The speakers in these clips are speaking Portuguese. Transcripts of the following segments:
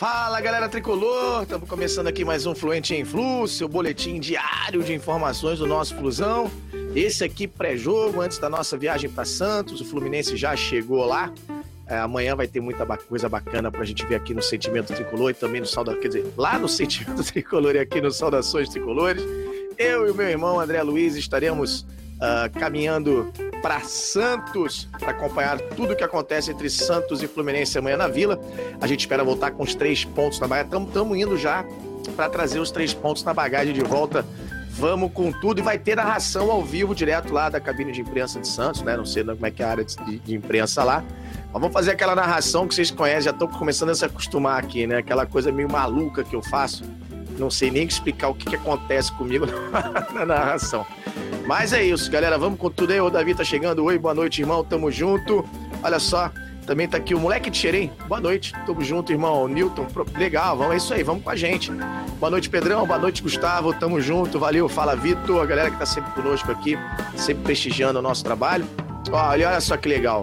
Fala galera tricolor, estamos começando aqui mais um Fluente em Flu, seu boletim diário de informações do nosso Flusão. Esse aqui pré-jogo, antes da nossa viagem para Santos, o Fluminense já chegou lá. É, amanhã vai ter muita coisa bacana para a gente ver aqui no Sentimento Tricolor e também no Sauda, quer dizer, lá no Sentimento Tricolor e aqui no Saudações Tricolores. Eu e o meu irmão André Luiz estaremos uh, caminhando para Santos para acompanhar tudo o que acontece entre Santos e Fluminense amanhã na Vila. A gente espera voltar com os três pontos na bagagem. Estamos indo já para trazer os três pontos na bagagem de volta. Vamos com tudo e vai ter narração ao vivo direto lá da cabine de imprensa de Santos, né? Não sei como é que é a área de, de imprensa lá. Mas vamos fazer aquela narração que vocês conhecem, já estão começando a se acostumar aqui, né? Aquela coisa meio maluca que eu faço. Não sei nem explicar o que, que acontece comigo na narração. Mas é isso, galera. Vamos com tudo aí. O Davi tá chegando. Oi, boa noite, irmão. Tamo junto. Olha só, também tá aqui o moleque de Xerém. Boa noite. Tamo junto, irmão. Newton, legal. Vamos, é isso aí. Vamos com a gente. Boa noite, Pedrão. Boa noite, Gustavo. Tamo junto. Valeu. Fala, Vitor. A galera que tá sempre conosco aqui, sempre prestigiando o nosso trabalho. Olha, olha só que legal.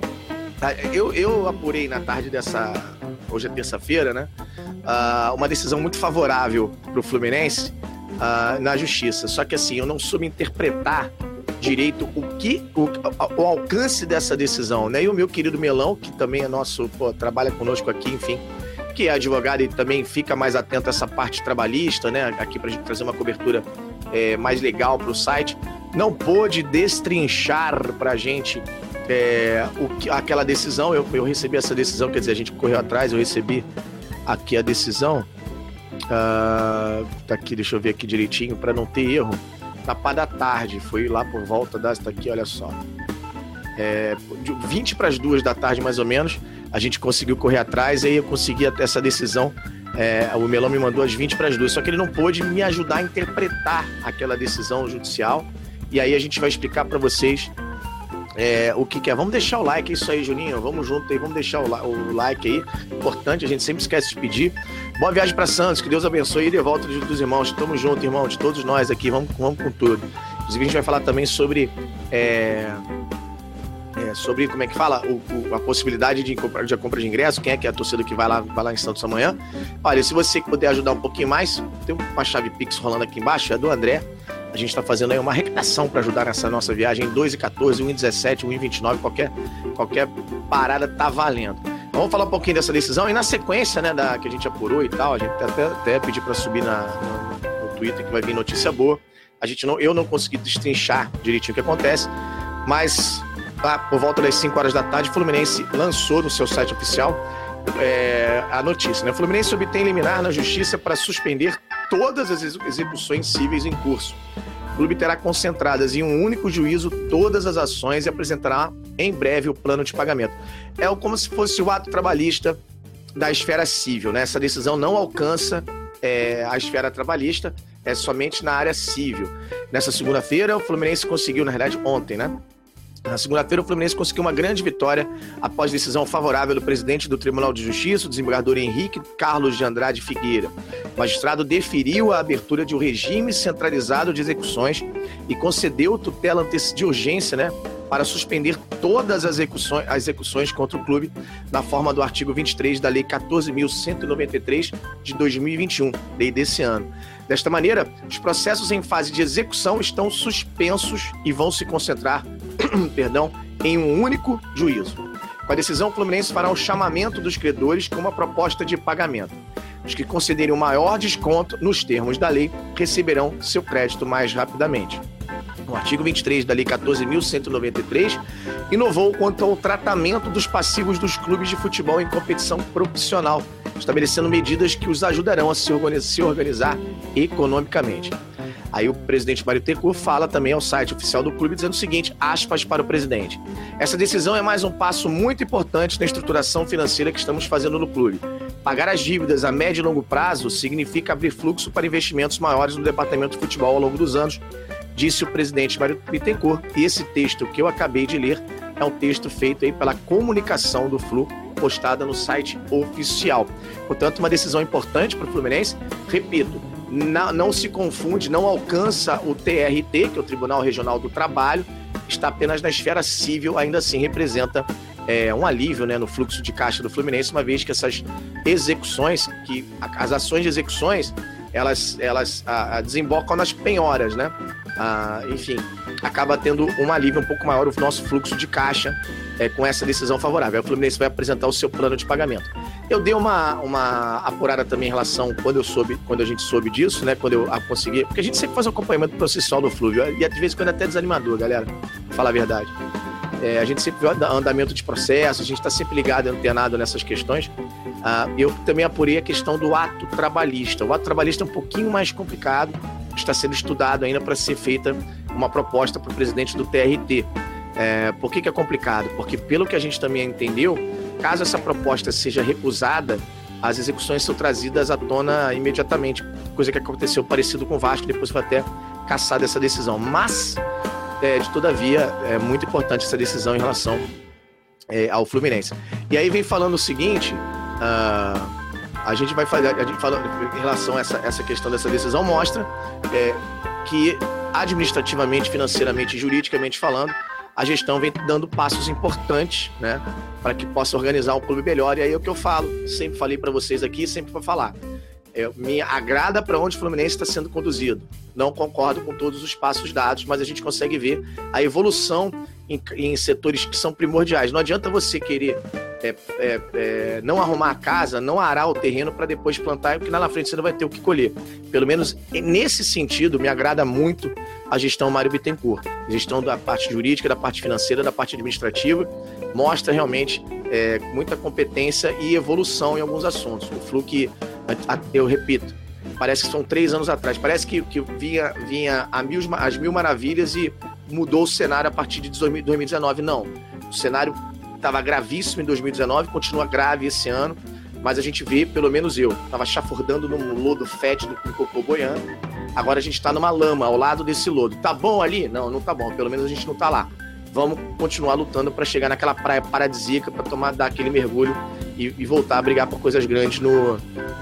Ah, eu, eu apurei na tarde dessa. Hoje é terça-feira, né? Uh, uma decisão muito favorável pro Fluminense uh, na justiça. Só que assim, eu não soube interpretar direito o que o, o, alcance dessa decisão, né? E o meu querido Melão, que também é nosso, pô, trabalha conosco aqui, enfim, que é advogado e também fica mais atento a essa parte trabalhista, né? Aqui para gente trazer uma cobertura é, mais legal para o site, não pôde destrinchar para a gente é, o que, aquela decisão. Eu, eu recebi essa decisão, quer dizer, a gente correu atrás, eu recebi aqui a decisão. Uh, tá aqui, deixa eu ver aqui direitinho para não ter erro. Na pá da tarde, foi lá por volta das. Tá aqui, olha só. É, de 20 para as duas da tarde, mais ou menos, a gente conseguiu correr atrás aí eu consegui essa decisão. É, o Melão me mandou às 20 para as duas, só que ele não pôde me ajudar a interpretar aquela decisão judicial. E aí a gente vai explicar para vocês é, o que, que, é. Vamos deixar o like, é isso aí, Juninho. Vamos junto aí, vamos deixar o, o, like aí. Importante, a gente sempre esquece de pedir. Boa viagem para Santos, que Deus abençoe e de volta dos irmãos. Tamo junto, irmão, de todos nós aqui. Vamos, vamos com tudo. Inclusive, a gente vai falar também sobre. É, é, sobre como é que fala o, o, a possibilidade de, de compra de ingresso, quem é que é a torcida que vai lá, vai lá em Santos amanhã. Olha, se você puder ajudar um pouquinho mais, tem uma chave Pix rolando aqui embaixo, é do André. A gente está fazendo aí uma arrecadação para ajudar nessa nossa viagem. 2,14, 1,17, 1,29, qualquer, qualquer parada tá valendo. Vamos falar um pouquinho dessa decisão e na sequência, né, da, que a gente apurou e tal, a gente até, até pedir para subir na, no, no Twitter que vai vir notícia boa. A gente não, eu não consegui destrinchar direitinho o que acontece, mas tá, por volta das 5 horas da tarde, o Fluminense lançou no seu site oficial é, a notícia. Né? O Fluminense obtém liminar na justiça para suspender todas as execuções cíveis em curso. O clube terá concentradas em um único juízo todas as ações e apresentará em breve o plano de pagamento. É como se fosse o ato trabalhista da esfera civil. Né? Essa decisão não alcança é, a esfera trabalhista, é somente na área civil. Nessa segunda-feira, o Fluminense conseguiu, na verdade, ontem, né? Na segunda-feira, o Fluminense conseguiu uma grande vitória após decisão favorável do presidente do Tribunal de Justiça, o desembargador Henrique Carlos de Andrade Figueira. O magistrado deferiu a abertura de um regime centralizado de execuções e concedeu tutela de urgência, né, para suspender todas as execuções, as execuções contra o clube na forma do artigo 23 da Lei 14.193 de 2021, lei desse ano. Desta maneira, os processos em fase de execução estão suspensos e vão se concentrar perdão, em um único juízo. Com a decisão, o Fluminense fará o chamamento dos credores com uma proposta de pagamento. Os que concederem o maior desconto nos termos da lei receberão seu crédito mais rapidamente. O artigo 23 da Lei 14.193 inovou quanto ao tratamento dos passivos dos clubes de futebol em competição profissional, estabelecendo medidas que os ajudarão a se organizar economicamente. Aí o presidente Mário Tecu fala também ao site oficial do clube dizendo o seguinte, aspas para o presidente. Essa decisão é mais um passo muito importante na estruturação financeira que estamos fazendo no clube. Pagar as dívidas a médio e longo prazo significa abrir fluxo para investimentos maiores no departamento de futebol ao longo dos anos, disse o presidente Mário Bittencourt. E esse texto que eu acabei de ler é um texto feito aí pela comunicação do Flu, postada no site oficial. Portanto, uma decisão importante para o Fluminense. Repito, não, se confunde, não alcança o TRT, que é o Tribunal Regional do Trabalho, está apenas na esfera civil, ainda assim representa é, um alívio né, no fluxo de caixa do Fluminense, uma vez que essas execuções, que as ações de execuções, elas, elas a, a desembocam nas penhoras, né? Ah, enfim, acaba tendo um alívio um pouco maior o nosso fluxo de caixa é, com essa decisão favorável. O Fluminense vai apresentar o seu plano de pagamento. Eu dei uma, uma apurada também em relação quando eu soube, quando a gente soube disso, né? Quando eu consegui. Porque a gente sempre faz um acompanhamento processual do Flúvio. E de vez em quando é até desanimador, galera. Falar a verdade. É, a gente sempre vê o andamento de processo, a gente está sempre ligado, antenado nessas questões. Ah, eu também apurei a questão do ato trabalhista. O ato trabalhista é um pouquinho mais complicado, está sendo estudado ainda para ser feita uma proposta para o presidente do TRT. É, por que, que é complicado? Porque, pelo que a gente também entendeu, caso essa proposta seja recusada, as execuções são trazidas à tona imediatamente, coisa que aconteceu parecido com o Vasco, depois foi até caçada essa decisão. Mas é, de todavia, é muito importante essa decisão em relação é, ao Fluminense. E aí vem falando o seguinte: uh, a gente vai fazer, a gente fala em relação a essa, essa questão dessa decisão, mostra é, que administrativamente, financeiramente, juridicamente falando, a gestão vem dando passos importantes, né, para que possa organizar um clube melhor. E aí é o que eu falo, sempre falei para vocês aqui, sempre vou falar é, me agrada para onde o Fluminense está sendo conduzido. Não concordo com todos os passos dados, mas a gente consegue ver a evolução em, em setores que são primordiais. Não adianta você querer é, é, é não arrumar a casa, não arar o terreno para depois plantar, porque lá na frente você não vai ter o que colher. Pelo menos nesse sentido, me agrada muito a gestão Mário Bittencourt. A gestão da parte jurídica, da parte financeira, da parte administrativa, mostra realmente é, muita competência e evolução em alguns assuntos. O Flu que eu repito, parece que são três anos atrás. Parece que, que vinha, vinha a mil, as mil maravilhas e mudou o cenário a partir de 2019. Não. O cenário estava gravíssimo em 2019, continua grave esse ano, mas a gente vê, pelo menos eu, estava chafurdando num lodo fétido com cocô boiando. Agora a gente está numa lama ao lado desse lodo. Tá bom ali? Não, não tá bom. Pelo menos a gente não tá lá. Vamos continuar lutando para chegar naquela praia paradisíaca, para tomar dar aquele mergulho e, e voltar a brigar por coisas grandes no,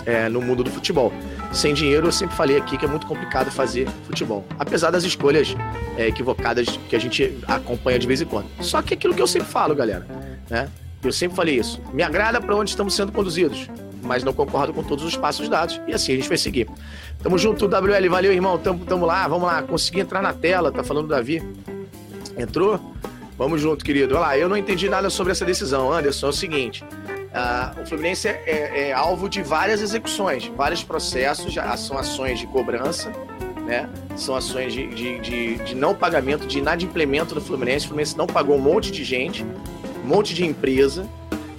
é, no mundo do futebol. Sem dinheiro, eu sempre falei aqui que é muito complicado fazer futebol. Apesar das escolhas é, equivocadas que a gente acompanha de vez em quando. Só que é aquilo que eu sempre falo, galera. Né? Eu sempre falei isso. Me agrada para onde estamos sendo conduzidos, mas não concordo com todos os passos dados. E assim a gente vai seguir. Tamo junto, WL. Valeu, irmão. Tamo, tamo lá. Vamos lá. Consegui entrar na tela. Tá falando o Davi. Entrou? Vamos junto, querido. Olha lá, eu não entendi nada sobre essa decisão. Anderson, é o seguinte: Uh, o Fluminense é, é, é, alvo de várias execuções, vários processos, já, são ações de cobrança, né? são ações de, de, de, de, não pagamento, de inadimplemento do Fluminense. O Fluminense não pagou um monte de gente, um monte de empresa.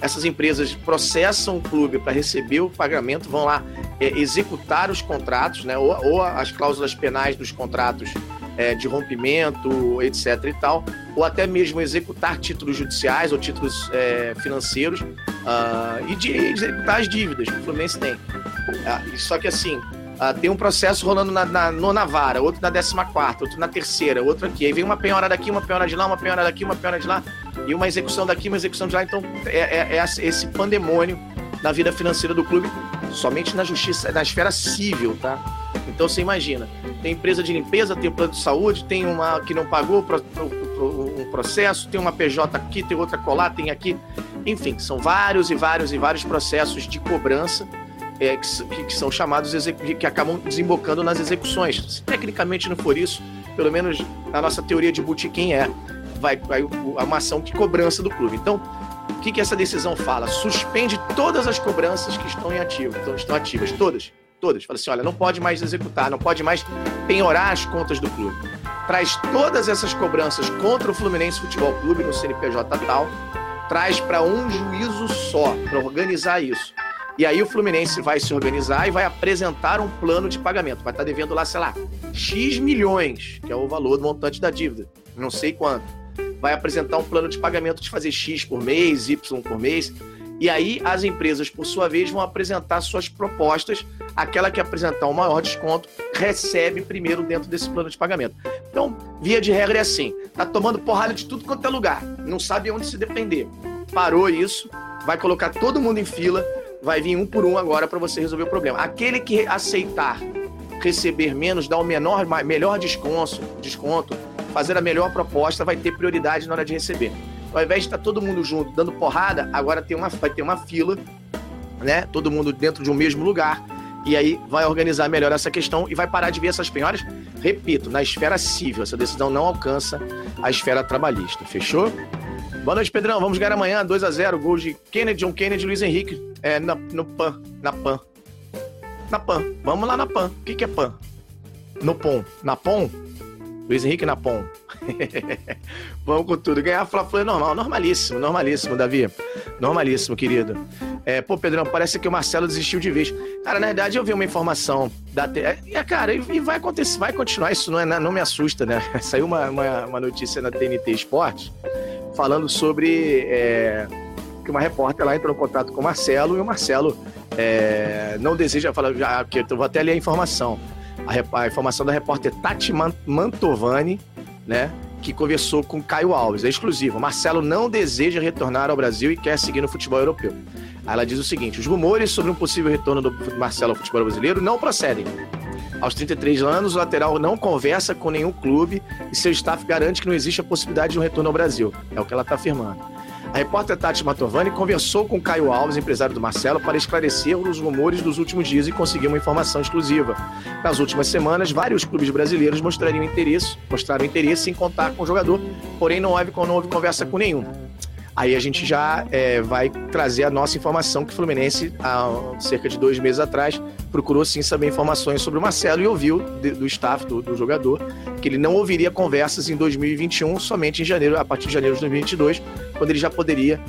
Essas empresas processam o clube para receber o pagamento, vão lá é, executar os contratos, né? ou, ou as cláusulas penais dos contratos é, de rompimento, etc. e tal, ou até mesmo executar títulos judiciais ou títulos é, financeiros uh, e de executar as dívidas que o Fluminense tem. Uh, só que assim, uh, tem um processo rolando na, na nona vara, outro na décima quarta, outro na terceira, outro aqui. Aí vem uma penhora daqui, uma penhora de lá, uma penhora daqui, uma penhora de lá, e uma execução daqui, uma execução de lá. Então é, é, é esse pandemônio na vida financeira do clube, somente na justiça, na esfera civil, tá? Então você imagina, tem empresa de limpeza, tem plano de saúde, tem uma que não pagou um processo, tem uma PJ aqui, tem outra colar, tem aqui. Enfim, são vários e vários e vários processos de cobrança é, que, que, são chamados que acabam desembocando nas execuções. Se tecnicamente não for isso, pelo menos na nossa teoria de botequim é, vai, vai uma ação de cobrança do clube. Então, o que, que essa decisão fala? Suspende todas as cobranças que estão em ativo, estão ativas, todas todas. Fala assim: olha, não pode mais executar, não pode mais penhorar as contas do clube. Traz todas essas cobranças contra o Fluminense Futebol Clube no CNPJ tal, traz para um juízo só, para organizar isso. E aí o Fluminense vai se organizar e vai apresentar um plano de pagamento. Vai estar tá devendo lá, sei lá, X milhões, que é o valor do montante da dívida. Não sei quanto. Vai apresentar um plano de pagamento de fazer X por mês, Y por mês. E aí as empresas, por sua vez, vão apresentar suas propostas. Aquela que apresentar o maior desconto recebe primeiro dentro desse plano de pagamento. Então, via de regra é assim: tá tomando porrada de tudo quanto é lugar, não sabe onde se depender. Parou isso, vai colocar todo mundo em fila, vai vir um por um agora para você resolver o problema. Aquele que aceitar receber menos, dar o menor, melhor desconto, desconto, fazer a melhor proposta, vai ter prioridade na hora de receber. Ao invés de estar tá todo mundo junto dando porrada, agora tem uma, vai ter uma fila, né? Todo mundo dentro de um mesmo lugar. E aí vai organizar melhor essa questão e vai parar de ver essas penhoras, repito, na esfera civil. Essa decisão não alcança a esfera trabalhista. Fechou? Boa noite, Pedrão. Vamos ganhar amanhã, 2 a 0 Gol de Kennedy, John Kennedy e Luiz Henrique. É, na, no PAN. Na PAN. Na PAN. Vamos lá na PAN. O que, que é PAN? No POM. Na POM? Luiz Henrique na POM. Vamos com tudo. Ganhar Fla-Flu é normal. Normalíssimo, normalíssimo, Davi. Normalíssimo, querido. É, pô, Pedrão, parece que o Marcelo desistiu de vez. Cara, na verdade, eu vi uma informação da. É, é, cara, e vai acontecer, vai continuar. Isso não, é, não me assusta, né? Saiu uma, uma, uma notícia na TNT Esporte falando sobre é, que uma repórter lá entrou em contato com o Marcelo e o Marcelo é, não deseja falar, já, que eu vou até ler a informação. A, a, informação da repórter Tati Mantovani, né? Que conversou com Caio Alves, é exclusivo. Marcelo não deseja retornar ao Brasil e quer seguir no futebol europeu. Ela diz o seguinte: os rumores sobre um possível retorno do Marcelo ao futebol brasileiro não procedem. Aos 33 anos, o lateral não conversa com nenhum clube e seu staff garante que não existe a possibilidade de um retorno ao Brasil. É o que ela está afirmando. A repórter Tati Matovani conversou com Caio Alves, empresário do Marcelo, para esclarecer os rumores dos últimos dias e conseguir uma informação exclusiva. Nas últimas semanas, vários clubes brasileiros mostrariam interesse, mostraram interesse em contar com o jogador, porém não houve, não houve conversa com nenhum. Aí a gente já é, vai trazer a nossa informação que o Fluminense, há cerca de dois meses atrás, procurou sim saber informações sobre o Marcelo e ouviu do staff, do, do, jogador, que ele não ouviria conversas em 2021, somente em janeiro, a partir de janeiro de 2022, quando ele já poderia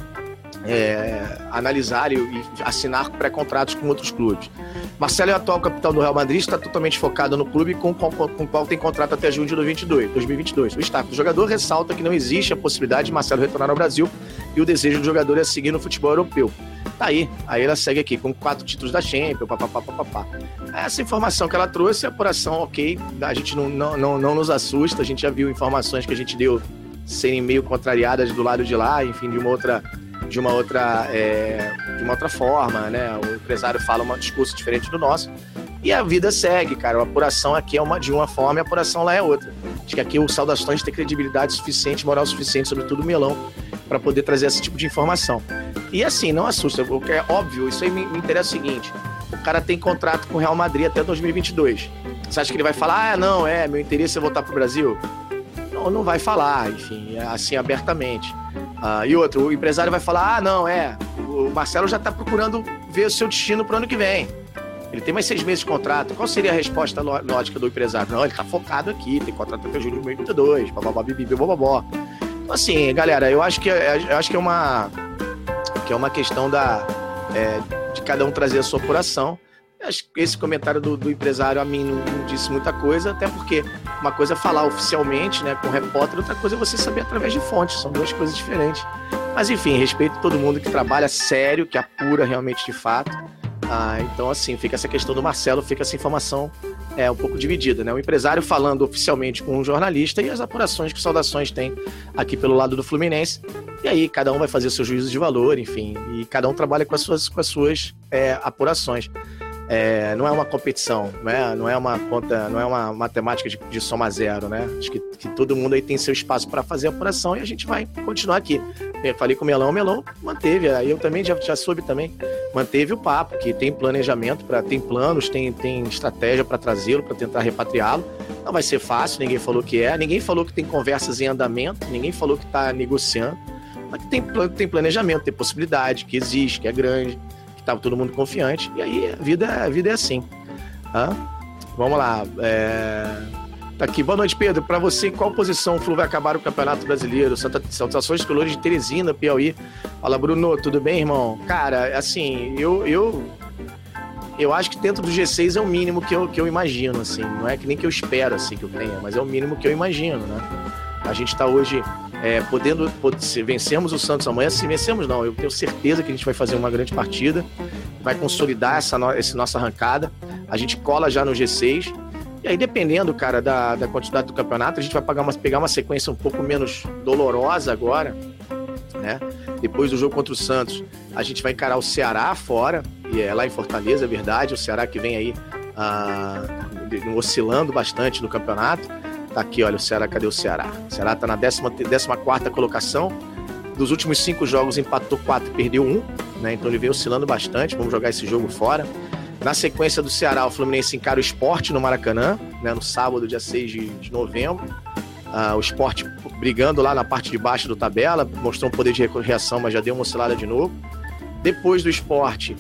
é, analisar e, e assinar pré-contratos com outros clubes. Marcelo é o atual capitão do Real Madrid, está totalmente focado no clube com, o qual tem contrato até junho de 2022, 2022. O staff do jogador ressalta que não existe a possibilidade de Marcelo retornar ao Brasil e o desejo do jogador é seguir no futebol europeu. Tá aí, aí ela segue aqui com quatro títulos da Champions, papapá, papapá. Essa informação que ela trouxe, a apuração, ok, a gente não, não, não, não nos assusta, a gente já viu informações que a gente deu serem meio contrariadas do lado de lá, enfim, de uma outra de uma outra é, de uma outra forma, né? O empresário fala um discurso diferente do nosso e a vida segue, cara. A apuração aqui é uma de uma forma e a apuração lá é outra. Acho que aqui o Saudações tem credibilidade suficiente, moral suficiente, sobretudo o Melão, para poder trazer esse tipo de informação. E assim, não assusta, porque é óbvio, isso aí me, me interessa o seguinte: o cara tem contrato com o Real Madrid até 2022. Você acha que ele vai falar, ah, não, é, meu interesse é voltar para o Brasil? Não, não vai falar, enfim, assim abertamente. Ah, e outro, o empresário vai falar: ah, não, é, o Marcelo já está procurando ver o seu destino para o ano que vem. Ele tem mais seis meses de contrato. Qual seria a resposta lógica do empresário? Não, ele está focado aqui, tem contrato até julho de 2022, bababá, bibi, bababó. Então, assim, galera, eu acho que, eu acho que é uma que é uma questão da, é, de cada um trazer a sua apuração. Acho que esse comentário do, do empresário a mim não, não, disse muita coisa, até porque uma coisa é falar oficialmente, né, com o repórter, outra coisa é você saber através de fontes, são duas coisas diferentes. Mas enfim, respeito todo mundo que trabalha sério, que apura realmente de fato. Ah, então, assim, fica essa questão do Marcelo, fica essa informação é um pouco dividida, né? O empresário falando oficialmente com um jornalista e as apurações que Saudações tem aqui pelo lado do Fluminense. E aí cada um vai fazer o seu juízo de valor, enfim, e cada um trabalha com as suas, com as suas é, apurações. É, não é uma competição, né? não é uma conta, não é uma matemática de, de soma zero, né? Acho que, que, todo mundo aí tem seu espaço para fazer a apuração e a gente vai continuar aqui. Eu falei com o Melão, o Melão manteve, aí eu também já, já soube também, manteve o papo, que tem planejamento, para tem planos, tem, tem estratégia para trazê-lo, para tentar repatriá-lo. Não vai ser fácil, ninguém falou que é, ninguém falou que tem conversas em andamento, ninguém falou que está negociando, mas que tem, tem planejamento, tem possibilidade, que existe, que é grande tava todo mundo confiante. E aí a vida, a vida é assim. Tá? Vamos lá. É... Tá aqui. Boa noite, Pedro. Para você, em qual posição o Flu vai acabar o Campeonato Brasileiro? Santa Saudações Colores de Teresina, Piauí. Fala, Bruno. Tudo bem, irmão? Cara, assim, eu, eu eu acho que dentro do G6 é o mínimo que eu, que eu imagino, assim. Não é que nem que eu espero, assim, que eu tenha, mas é o mínimo que eu imagino, né? A gente está hoje é, podendo, se vencermos o Santos amanhã, se vencemos não, eu tenho certeza que a gente vai fazer uma grande partida, vai consolidar essa, no, essa nossa arrancada, a gente cola já no G6, e aí dependendo, cara, da, da quantidade do campeonato, a gente vai pegar uma, pegar uma sequência um pouco menos dolorosa agora, né? Depois do jogo contra o Santos, a gente vai encarar o Ceará fora, e é lá em Fortaleza, é verdade, o Ceará que vem aí ah, oscilando bastante no campeonato, Tá aqui, olha, o Ceará, cadê o Ceará? O Ceará tá na 14 colocação, dos últimos cinco jogos empatou quatro, perdeu um, né? Então ele vem oscilando bastante. Vamos jogar esse jogo fora. Na sequência do Ceará, o Fluminense encara o esporte no Maracanã, né? No sábado, dia 6 de, de novembro. Uh, o esporte brigando lá na parte de baixo do tabela, mostrou um poder de reação, mas já deu uma oscilada de novo. Depois do esporte,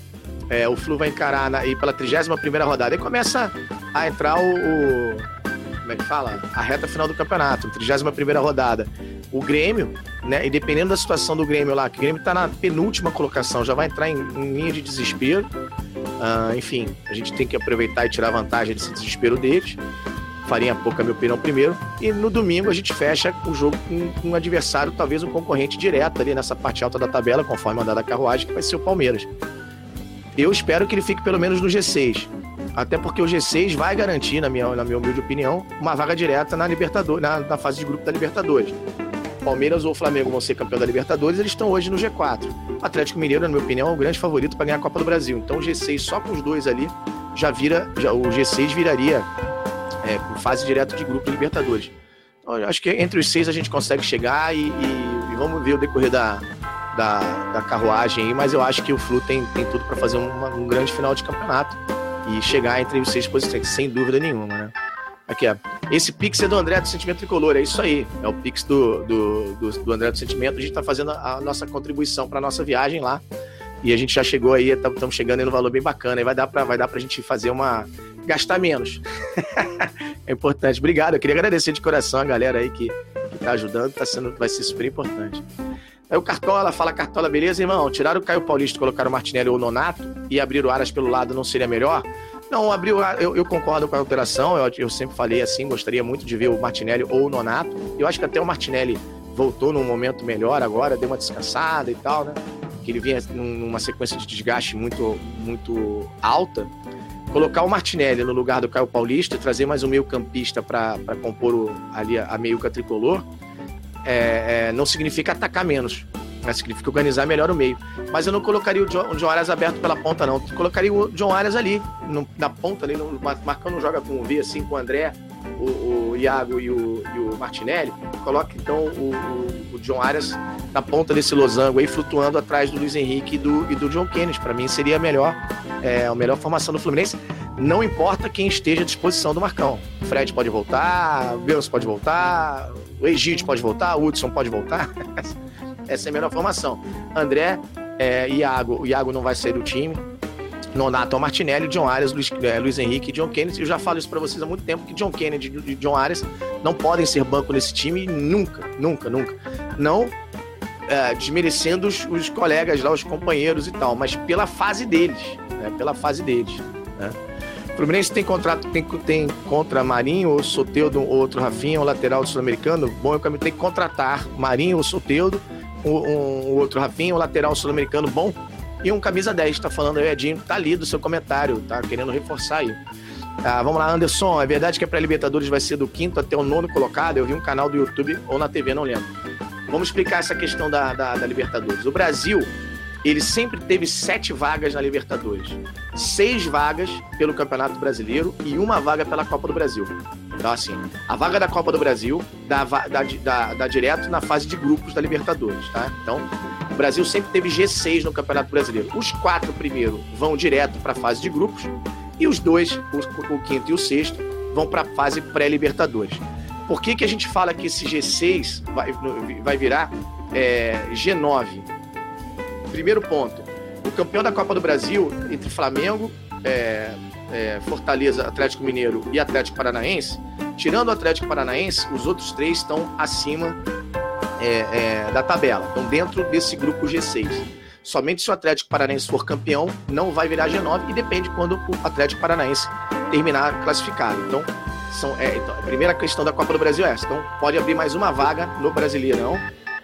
é, o Flu vai encarar na, e pela 31 rodada. E começa a entrar o, o, Como é que fala? A reta final do campeonato, 31 rodada. O Grêmio, né? E dependendo da situação do Grêmio lá, que o Grêmio tá na penúltima colocação, já vai entrar em, em linha de desespero. Uh, enfim, a gente tem que aproveitar e tirar vantagem desse desespero deles. Farinha pouca, minha opinião, primeiro. E no domingo a gente fecha o jogo com um adversário, talvez um concorrente direto ali nessa parte alta da tabela, conforme andar da carruagem, que vai ser o Palmeiras. Eu espero que ele fique pelo menos no G6. Até porque o G6 vai garantir, na minha, na minha humilde opinião, uma vaga direta na Libertadores, na, na fase de grupo da Libertadores. Palmeiras ou Flamengo vão ser campeão da Libertadores, eles estão hoje no G4. O Atlético Mineiro, na minha opinião, é o grande favorito para ganhar a Copa do Brasil. Então o G6 só com os dois ali já vira, já, o G6 viraria é, fase direto de grupo de Libertadores. Então, acho que entre os seis a gente consegue chegar e, e, e vamos ver o decorrer da, da, da, carruagem aí, mas eu acho que o Flu tem, tem tudo para fazer uma, um grande final de campeonato e chegar entre os seis posições, sem dúvida nenhuma, né? Aqui, ó. Esse Pix é do André do Sentimento Tricolor, é isso aí. É o Pix do, do, do, do André do Sentimento. A gente está fazendo a, nossa contribuição para nossa viagem lá. E a gente já chegou aí, estamos chegando aí no valor bem bacana. E vai dar para vai dar a gente fazer uma, gastar menos. é importante. Obrigado. Eu queria agradecer de coração a galera aí que, que tá ajudando, tá sendo, vai ser super importante. Aí o Cartola fala, Cartola, beleza, irmão? Tiraram o Caio Paulista, colocaram o Martinelli ou o Nonato e abrir o Aras pelo lado não seria melhor? Não, abrir o eu, eu concordo com a alteração, eu, eu sempre falei assim, gostaria muito de ver o Martinelli ou o Nonato. Eu acho que até o Martinelli voltou num momento melhor agora, deu uma descansada e tal, né? Que ele vinha numa sequência de desgaste muito, muito alta colocar o Martinelli no lugar do Caio Paulista trazer mais um meio campista para compor o, ali a, a meiuca tricolor, é, é, não significa atacar menos. Né? Significa organizar melhor o meio. Mas eu não colocaria o John, o John Arias aberto pela ponta, não. Colocaria o John Arias ali, no, na ponta, ali, no, marcando um joga com o V, assim, com o André, o, o Iago e o, e o Martinelli. Coloque, então, o, o, John Arias na ponta desse losango aí, flutuando atrás do Luiz Henrique e do, e do John Kennedy. Para mim, seria a melhor, é, a melhor formação do Fluminense. Não importa quem esteja à disposição do Marcão. O Fred pode voltar, o pode voltar, o Egídio pode voltar, o Hudson pode voltar. Essa é a melhor formação. André, é, Iago, o Iago não vai sair do time. Nonato Martinelli, John Arias, Luiz, é, Luiz Henrique e John Kennedy. Eu já falo isso para vocês há muito tempo que John Kennedy e John Arias não podem ser banco nesse time nunca, nunca, nunca. Não é, desmerecendo os, os, colegas lá, os companheiros e tal, mas pela fase deles, né? Pela fase deles. Né? O Fluminense tem contrato, tem, tem contra Marinho ou Soteudo ou outro Rafinha, o lateral sul-americano. Bom, eu tem que contratar Marinho ou Soteudo o, um, o outro Rafinha, o lateral sul-americano bom, e um camisa 10, tá falando aí, Edinho, tá ali do seu comentário, tá querendo reforçar aí. Ah, vamos lá, Anderson, é verdade que a pré-libertadores vai ser do quinto até o nono colocado? Eu vi um canal do YouTube ou na TV, não lembro. Vamos explicar essa questão da, da, da Libertadores. O Brasil, ele sempre teve sete vagas na Libertadores. Seis vagas pelo Campeonato Brasileiro e uma vaga pela Copa do Brasil. Então, assim, a vaga da Copa do Brasil dá, dá, dá, dá direto na fase de grupos da Libertadores, tá? Então, o Brasil sempre teve G6 no Campeonato Brasileiro. Os quatro primeiros vão direto para a fase de grupos e os dois, o, o quinto e o sexto, vão para a fase pré-Libertadores. Por que, que a gente fala que esse G6 vai, vai virar é, G9? Primeiro ponto, o campeão da Copa do Brasil, entre Flamengo, é, é, Fortaleza, Atlético Mineiro e Atlético Paranaense, tirando o Atlético Paranaense, os outros três estão acima é, é, da tabela, estão dentro desse grupo G6. Somente se o Atlético Paranaense for campeão, não vai virar G9 e depende quando o Atlético Paranaense terminar classificado. Então, são, é, então, a primeira questão da Copa do Brasil é essa. Então, pode abrir mais uma vaga no Brasileirão,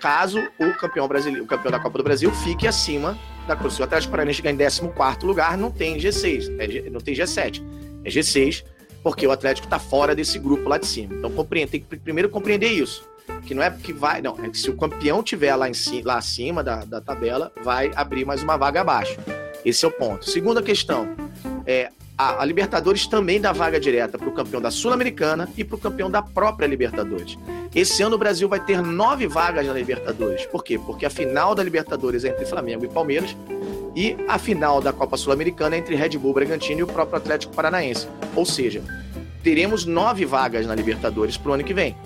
caso o campeão brasileiro, o campeão da Copa do Brasil fique acima da Cruz. Se o Atlético Paranaense chegar em 14 lugar, não tem G6, é, não tem G7, é G6, porque o Atlético está fora desse grupo lá de cima. Então compreende, tem que primeiro compreender isso. Que não é porque vai, não, é que se o campeão tiver lá, em, lá acima da, da tabela, vai abrir mais uma vaga abaixo. Esse é o ponto. Segunda questão, é, a, a, Libertadores também dá vaga direta para o campeão da Sul-Americana e para o campeão da própria Libertadores. Esse ano o Brasil vai ter nove vagas na Libertadores. Por quê? Porque a final da Libertadores é entre Flamengo e Palmeiras e a final da Copa Sul-Americana é entre Red Bull Bragantino e o próprio Atlético Paranaense. Ou seja, teremos nove vagas na Libertadores para o ano que vem.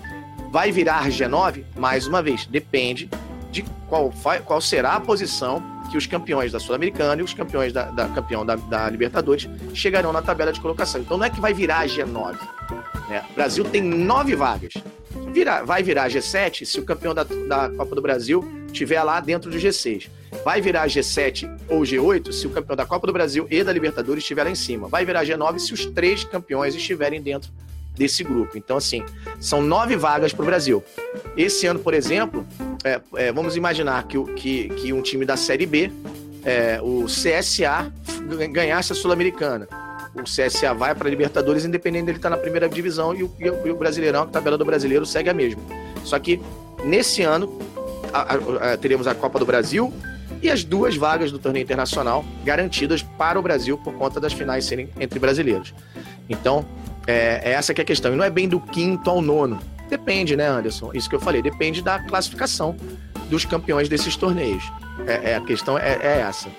Vai virar G9? Mais uma vez, depende de qual, qual será a posição que os campeões da Sul-Americana e os campeões da, da campeão da, da, Libertadores chegarão na tabela de colocação. Então não é que vai virar G9. Né? O Brasil tem nove vagas. Virar, vai virar G7 se o campeão da, da Copa do Brasil estiver lá dentro do G6. Vai virar G7 ou G8 se o campeão da Copa do Brasil e da Libertadores estiver lá em cima. Vai virar G9 se os três campeões estiverem dentro desse grupo. Então, assim, são nove vagas para o Brasil. Esse ano, por exemplo, é, é, vamos imaginar que, que, que, um time da Série B, é, o CSA, ganhasse a Sul-Americana. O CSA vai para a Libertadores, independente dele estar tá na primeira divisão, e o, e o Brasileirão, a tabela do brasileiro, segue a mesma. Só que nesse ano a, a, a, teremos a Copa do Brasil e as duas vagas do torneio internacional garantidas para o Brasil por conta das finais serem entre brasileiros. Então, é, é essa que é a questão. E não é bem do quinto ao nono. Depende, né, Anderson? Isso que eu falei, depende da classificação dos campeões desses torneios. É, é a questão é, é, essa.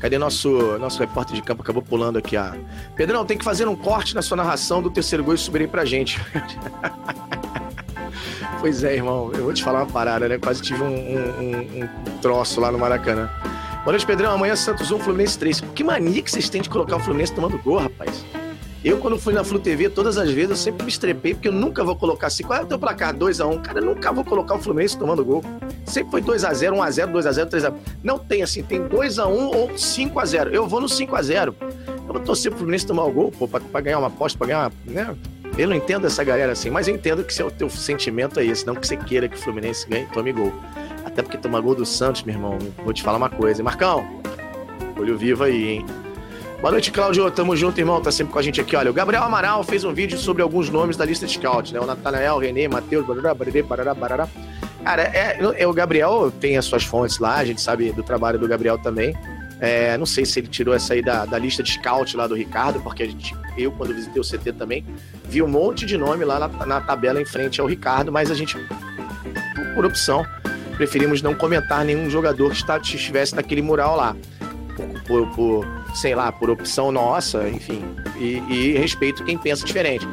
Cadê nosso, nosso repórter de campo? Acabou pulando aqui. Ah. Pedrão, tem que fazer um corte na sua narração do terceiro gol e subir aí pra gente. pois é, irmão. Eu vou te falar uma parada, né? Quase tive um, um, um troço lá no Maracanã. Boa noite, Pedrão. Amanhã Santos 1, Fluminense 3. Que mania que vocês têm de colocar o Fluminense tomando gol, rapaz. Eu, quando fui na Flu TV, todas as vezes eu sempre me estrepei, porque eu nunca vou colocar assim. Qual é o teu placar? 2x1. Um. Cara, eu nunca vou colocar o Fluminense tomando gol. Sempre foi 2x0, 1x0, 2x0, 3x0. Não tem assim, tem 2x1 ou 5x0. Eu vou no 5x0. Eu vou torcer pro Fluminense tomar o gol, pô, pra, pra ganhar uma aposta, pra ganhar uma. Né? Eu não entendo essa galera assim, mas eu entendo que o teu sentimento é esse, não que você queira que o Fluminense ganhe, tome gol. Até porque tomar gol do Santos, meu irmão, vou te falar uma coisa. Marcão, olho vivo aí, hein? Boa noite, Claudio. Tamo junto, irmão. Tá sempre com a gente aqui. Olha, o Gabriel Amaral fez um vídeo sobre alguns nomes da lista de scout, né? O Natanael, Renê, Matheus, barará, barará, barará. Cara, é, é, o Gabriel tem as suas fontes lá, a gente sabe do trabalho do Gabriel também. É, não sei se ele tirou essa aí da, da, lista de scout lá do Ricardo, porque a gente, eu, quando visitei o CT também, vi um monte de nome lá na, na tabela em frente ao Ricardo, mas a gente, por, opção, preferimos não comentar nenhum jogador que está, estivesse naquele mural lá. Por, por sei lá, por opção nossa, enfim, e, e respeito quem pensa diferente.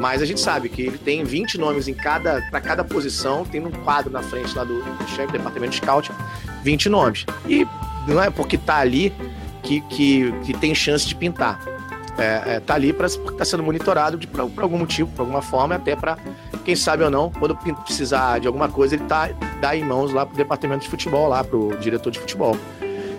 Mas a gente sabe que ele tem 20 nomes em cada para cada posição, tem um quadro na frente lá do, do chefe do departamento de scout, 20 nomes. E não é porque tá ali que, que, que tem chance de pintar. É, é, tá ali para porque está sendo monitorado de, por, algum motivo, por alguma forma, até para, quem sabe ou não, quando precisar de alguma coisa, ele tá dá em mãos lá pro departamento de futebol, lá pro diretor de futebol.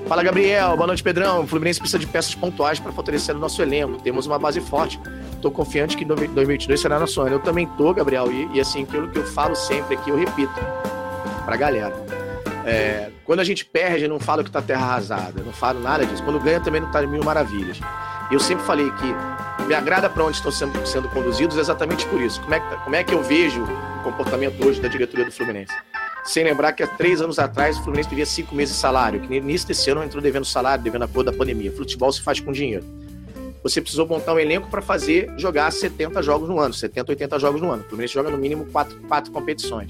Fala, Gabriel. Boa noite, Pedrão. O Fluminense precisa de peças pontuais para fortalecer o nosso elenco. Temos uma base forte. Estou confiante que 2022 será nosso ano. Eu também tô, Gabriel. E, e, assim, aquilo que eu falo sempre aqui, eu repito para a galera. É, quando a gente perde, eu não falo que tá terra arrasada. Eu não falo nada disso. Quando ganha, também não tá mil maravilhas. Eu sempre falei que me agrada para onde estão sendo, sendo conduzidos exatamente por isso. Como é, como é que eu vejo o comportamento hoje da diretoria do Fluminense? Sem lembrar que há três anos atrás o Fluminense devia cinco meses de salário, que no início desse ano entrou devendo salário, devendo a cor da pandemia. Futebol se faz com dinheiro. Você precisou montar um elenco para fazer jogar 70 jogos no ano, 70, 80 jogos no ano. O Fluminense joga no mínimo quatro, quatro competições.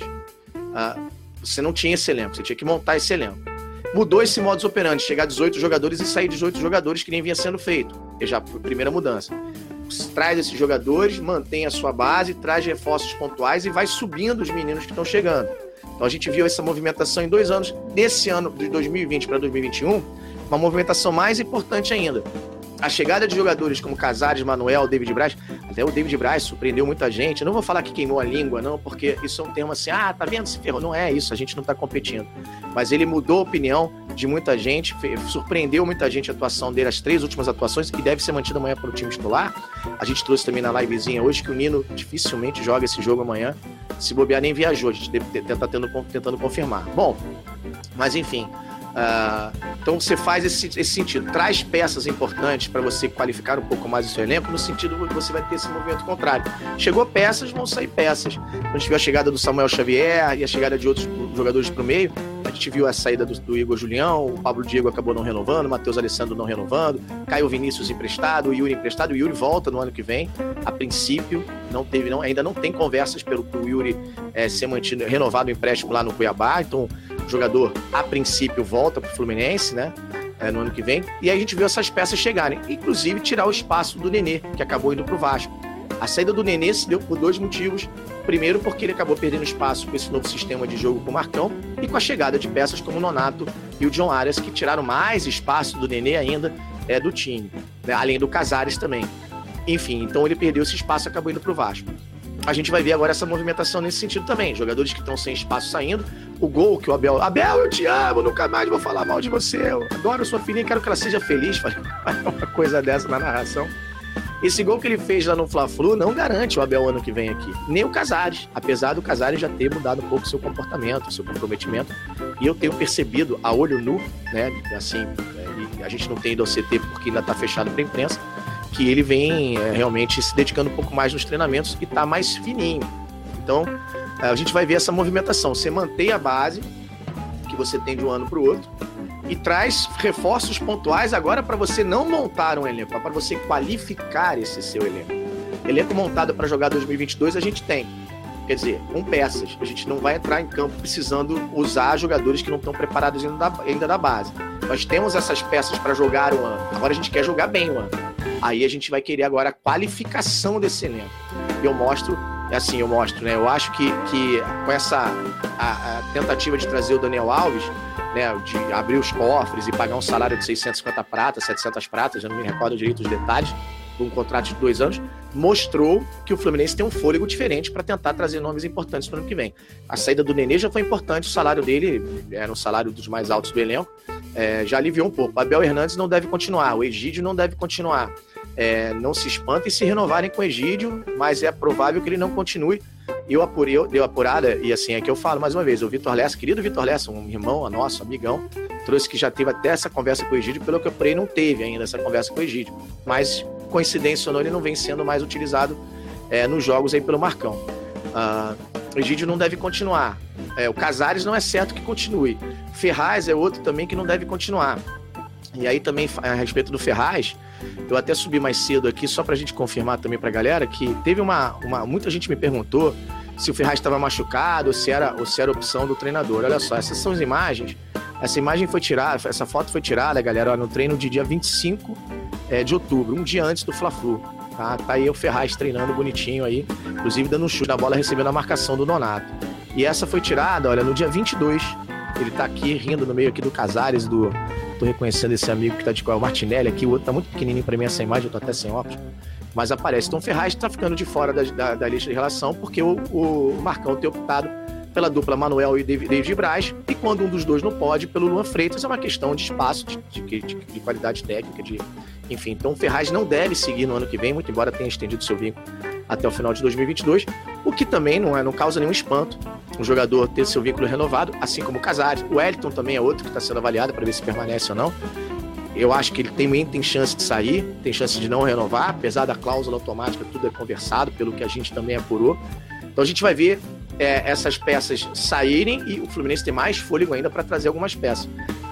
Ah, você não tinha esse elenco, você tinha que montar esse elenco. Mudou esse modus operandi, chegar a 18 jogadores e sair 18 jogadores que nem vinha sendo feito. E já primeira mudança. Traz esses jogadores, mantém a sua base, traz reforços pontuais e vai subindo os meninos que estão chegando. Então a gente viu essa movimentação em dois anos, nesse ano de 2020 para 2021, uma movimentação mais importante ainda. A chegada de jogadores como Casares, Manuel, David Braz, até o David Braz surpreendeu muita gente. Eu não vou falar que queimou a língua, não, porque isso é um termo assim, ah, tá vendo, se ferrou. Não é isso, a gente não tá competindo. Mas ele mudou a opinião de muita gente, surpreendeu muita gente a atuação dele, as três últimas atuações, e deve ser mantida amanhã para o time titular. A gente trouxe também na livezinha hoje que o Nino dificilmente joga esse jogo amanhã. Se bobear, nem viajou, a gente deve estar tentando, tentando confirmar. Bom, mas enfim, Uh, então você faz esse, esse sentido, traz peças importantes para você qualificar um pouco mais o seu elenco, no sentido que você vai ter esse movimento contrário. Chegou peças, vão sair peças. A gente viu a chegada do Samuel Xavier e a chegada de outros jogadores para o meio. A gente viu a saída do, do, Igor Julião, o Pablo Diego acabou não renovando, o Matheus Alessandro não renovando, Caio Vinícius emprestado, o Yuri emprestado. O Yuri volta no ano que vem. A princípio, não teve, não, ainda não tem conversas pelo o Yuri é, ser mantido, renovado o empréstimo lá no Cuiabá. Então, jogador, a princípio, volta para o Fluminense, né? É, no ano que vem. E aí a gente viu essas peças chegarem, inclusive tirar o espaço do Nenê, que acabou indo para o Vasco. A saída do Nenê se deu por dois motivos. Primeiro, porque ele acabou perdendo espaço com esse novo sistema de jogo com o Marcão e com a chegada de peças como o Nonato e o John Arias, que tiraram mais espaço do Nenê ainda é, do time, né? além do Casares também. Enfim, então ele perdeu esse espaço e acabou indo para o Vasco a gente vai ver agora essa movimentação nesse sentido também. Jogadores que estão sem espaço saindo. O gol que o Abel. Abel, eu te amo, nunca mais vou falar mal de você. Eu adoro sua filhinha, quero que ela seja feliz. Falei uma coisa dessa na narração. Esse gol que ele fez lá no Fla-Flu não garante o Abel ano que vem aqui. Nem o Casares, apesar do Casares já ter mudado um pouco seu comportamento, seu comprometimento. E eu tenho percebido a olho nu, né, assim, é, a gente não tem ao CT porque ainda está fechado para imprensa, que ele vem é, realmente se dedicando um pouco mais nos treinamentos e está mais fininho. Então, a gente vai ver essa movimentação. Você mantém a base que você tem de um ano para o outro e traz reforços pontuais agora para você não montar um elenco, para você qualificar esse seu elenco. Elenco montado para jogar 2022 a gente tem. Quer dizer, com peças. A gente não vai entrar em campo precisando usar jogadores que não estão preparados ainda da, ainda da base. Nós temos essas peças para jogar o ano. Agora a gente quer jogar bem o ano. Aí a gente vai querer agora a qualificação desse elenco. Eu mostro, é assim, eu mostro, né? Eu acho que, que com essa a, a tentativa de trazer o Daniel Alves, né, de abrir os cofres e pagar um salário de 650 pratas, 700 pratas, eu não me recordo direito os detalhes, um contrato de dois anos, mostrou que o Fluminense tem um fôlego diferente para tentar trazer nomes importantes para o ano que vem. A saída do Nenê já foi importante, o salário dele era um salário dos mais altos do elenco, é, já aliviou um pouco. Abel Hernandes não deve continuar, o Egídio não deve continuar. É, não se espantem se renovarem com o Egídio, mas é provável que ele não continue. Eu apurei, eu dei apurada, e assim é que eu falo mais uma vez: o Vitor Lessa, querido Vitor Lessa, um irmão nosso, amigão, trouxe que já teve até essa conversa com o Egídio, pelo que eu apurei, não teve ainda essa conversa com o Egídio. Mas, coincidência ou não, ele não vem sendo mais utilizado é, nos jogos aí pelo Marcão. O Egídio não deve continuar. É, o Casares não é certo que continue. Ferraz é outro também que não deve continuar. E aí também, a respeito do Ferraz, eu até subi mais cedo aqui, só para a gente confirmar também para a galera, que teve uma, uma. Muita gente me perguntou se o Ferraz estava machucado ou se, era, ou se era opção do treinador. Olha só, essas são as imagens. Essa imagem foi tirada, essa foto foi tirada, galera, no treino de dia 25 é, de outubro, um dia antes do Fla-Flu. Tá? tá aí o Ferraz treinando bonitinho aí, inclusive dando um chute na bola, recebendo a marcação do Nonato. E essa foi tirada, olha, no dia 22. Ele tá aqui rindo no meio aqui do Casares, do, Tô reconhecendo esse amigo que tá de qual, o Martinelli aqui, o outro tá muito pequenininho para mim essa imagem, eu tô até sem óculos. Mas aparece. Então Ferraz tá ficando de fora da, da, da lista de relação porque o, o Marcão tem optado pela dupla Manuel e David Braz, e quando um dos dois não pode, pelo Luan Freitas, é uma questão de espaço, de, de, de qualidade técnica, de enfim. Então Ferraz não deve seguir no ano que vem, muito embora tenha estendido seu vínculo até o final de 2022, o que também não, é, não causa nenhum espanto o jogador ter seu vínculo renovado, assim como o Casares. O Wellington também é outro que está sendo avaliado para ver se permanece ou não. Eu acho que ele também tem chance de sair, tem chance de não renovar, apesar da cláusula automática, tudo é conversado, pelo que a gente também apurou. Então a gente vai ver é, essas peças saírem e o Fluminense ter mais fôlego ainda para trazer algumas peças.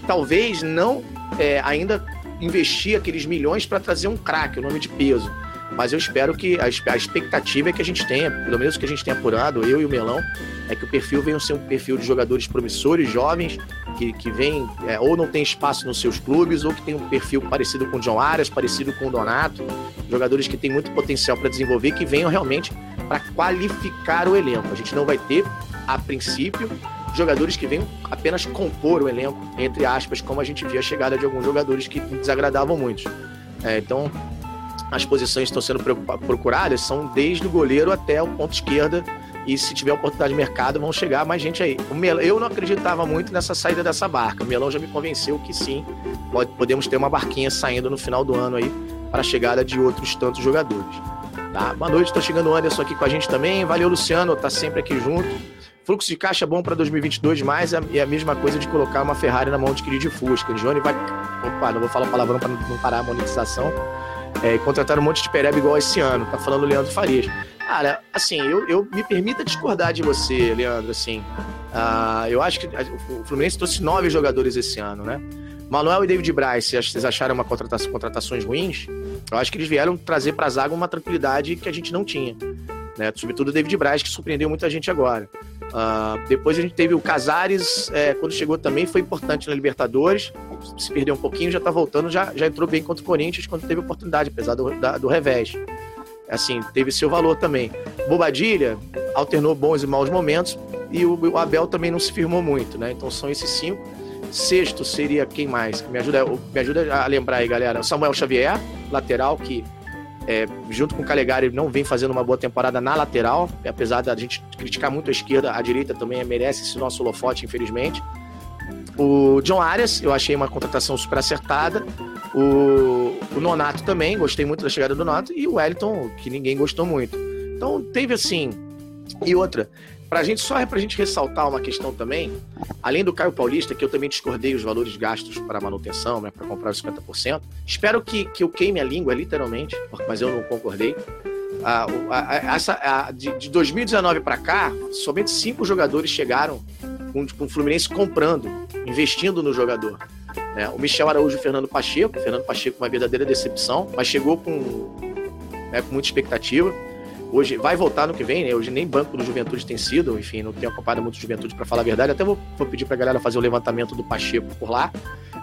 Talvez não é, ainda investir aqueles milhões para trazer um craque, o nome de peso. Mas eu espero que a, expectativa é que a gente tenha, pelo menos que a gente tenha apurado, eu e o Melão, é que o perfil venha ser um perfil de jogadores promissores, jovens, que, que vem é, ou não tem espaço nos seus clubes, ou que tem um perfil parecido com o John Arias, parecido com o Donato, jogadores que têm muito potencial para desenvolver, que venham realmente para qualificar o elenco. A gente não vai ter, a princípio, jogadores que venham apenas compor o elenco, entre aspas, como a gente via a chegada de alguns jogadores que desagradavam muito. É, então, as posições que estão sendo procuradas são desde o goleiro até o ponto esquerda. E se tiver oportunidade de mercado, vão chegar mais gente aí. Melão, eu não acreditava muito nessa saída dessa barca. O Melão já me convenceu que sim, pode, podemos ter uma barquinha saindo no final do ano aí para a chegada de outros tantos jogadores. Tá? Boa noite, está chegando o Anderson aqui com a gente também. Valeu, Luciano, tá sempre aqui junto. Fluxo de caixa bom para 2022, mas é, é a mesma coisa de colocar uma Ferrari na mão de querido de Fusca. Johnny vai. Opa, não vou falar palavrão para não parar a monetização. É, contratar um monte de pereba igual esse ano, tá falando o Leandro Farias. Cara, assim, eu, eu me permita discordar de você, Leandro, assim. Uh, eu acho que o Fluminense trouxe nove jogadores esse ano, né? Manuel e David Bryce, vocês acharam uma contratações ruins? Eu acho que eles vieram trazer para a zaga uma tranquilidade que a gente não tinha. Né? Sobretudo o David Braz, que surpreendeu muita gente agora. Uh, depois a gente teve o Casares, é, quando chegou também, foi importante na Libertadores. Se perdeu um pouquinho, já tá voltando, já, já entrou bem contra o Corinthians quando teve oportunidade, apesar do, da, do revés. Assim, teve seu valor também. Bobadilha alternou bons e maus momentos e o, o Abel também não se firmou muito, né? Então são esses cinco. Sexto seria quem mais? Me ajuda, me ajuda a lembrar aí, galera. Samuel Xavier, lateral, que é, junto com o Calegari, não vem fazendo uma boa temporada na lateral, apesar da gente criticar muito a esquerda, a direita também merece esse nosso holofote, infelizmente. O John Arias, eu achei uma contratação super acertada. O, o Nonato também, gostei muito da chegada do Nonato. E o Wellington, que ninguém gostou muito. Então teve assim. E outra, Pra gente, só é pra gente ressaltar uma questão também, além do Caio Paulista, que eu também discordei os valores gastos para manutenção, né, para comprar os 50%. Espero que, que eu queime a língua, literalmente, mas eu não concordei. Ah, a, essa, a, de, de 2019 para cá, somente cinco jogadores chegaram com, com o Fluminense comprando, investindo no jogador. Né? O Michel Araújo e o Fernando Pacheco. Fernando Pacheco, uma verdadeira decepção, mas chegou com, né, com muita expectativa. Hoje vai voltar no que vem, né? Hoje nem banco do Juventude tem sido, enfim, não tenho acompanhado muito Juventude para falar a verdade. Até vou, vou pedir pra galera fazer o levantamento do Pacheco por lá.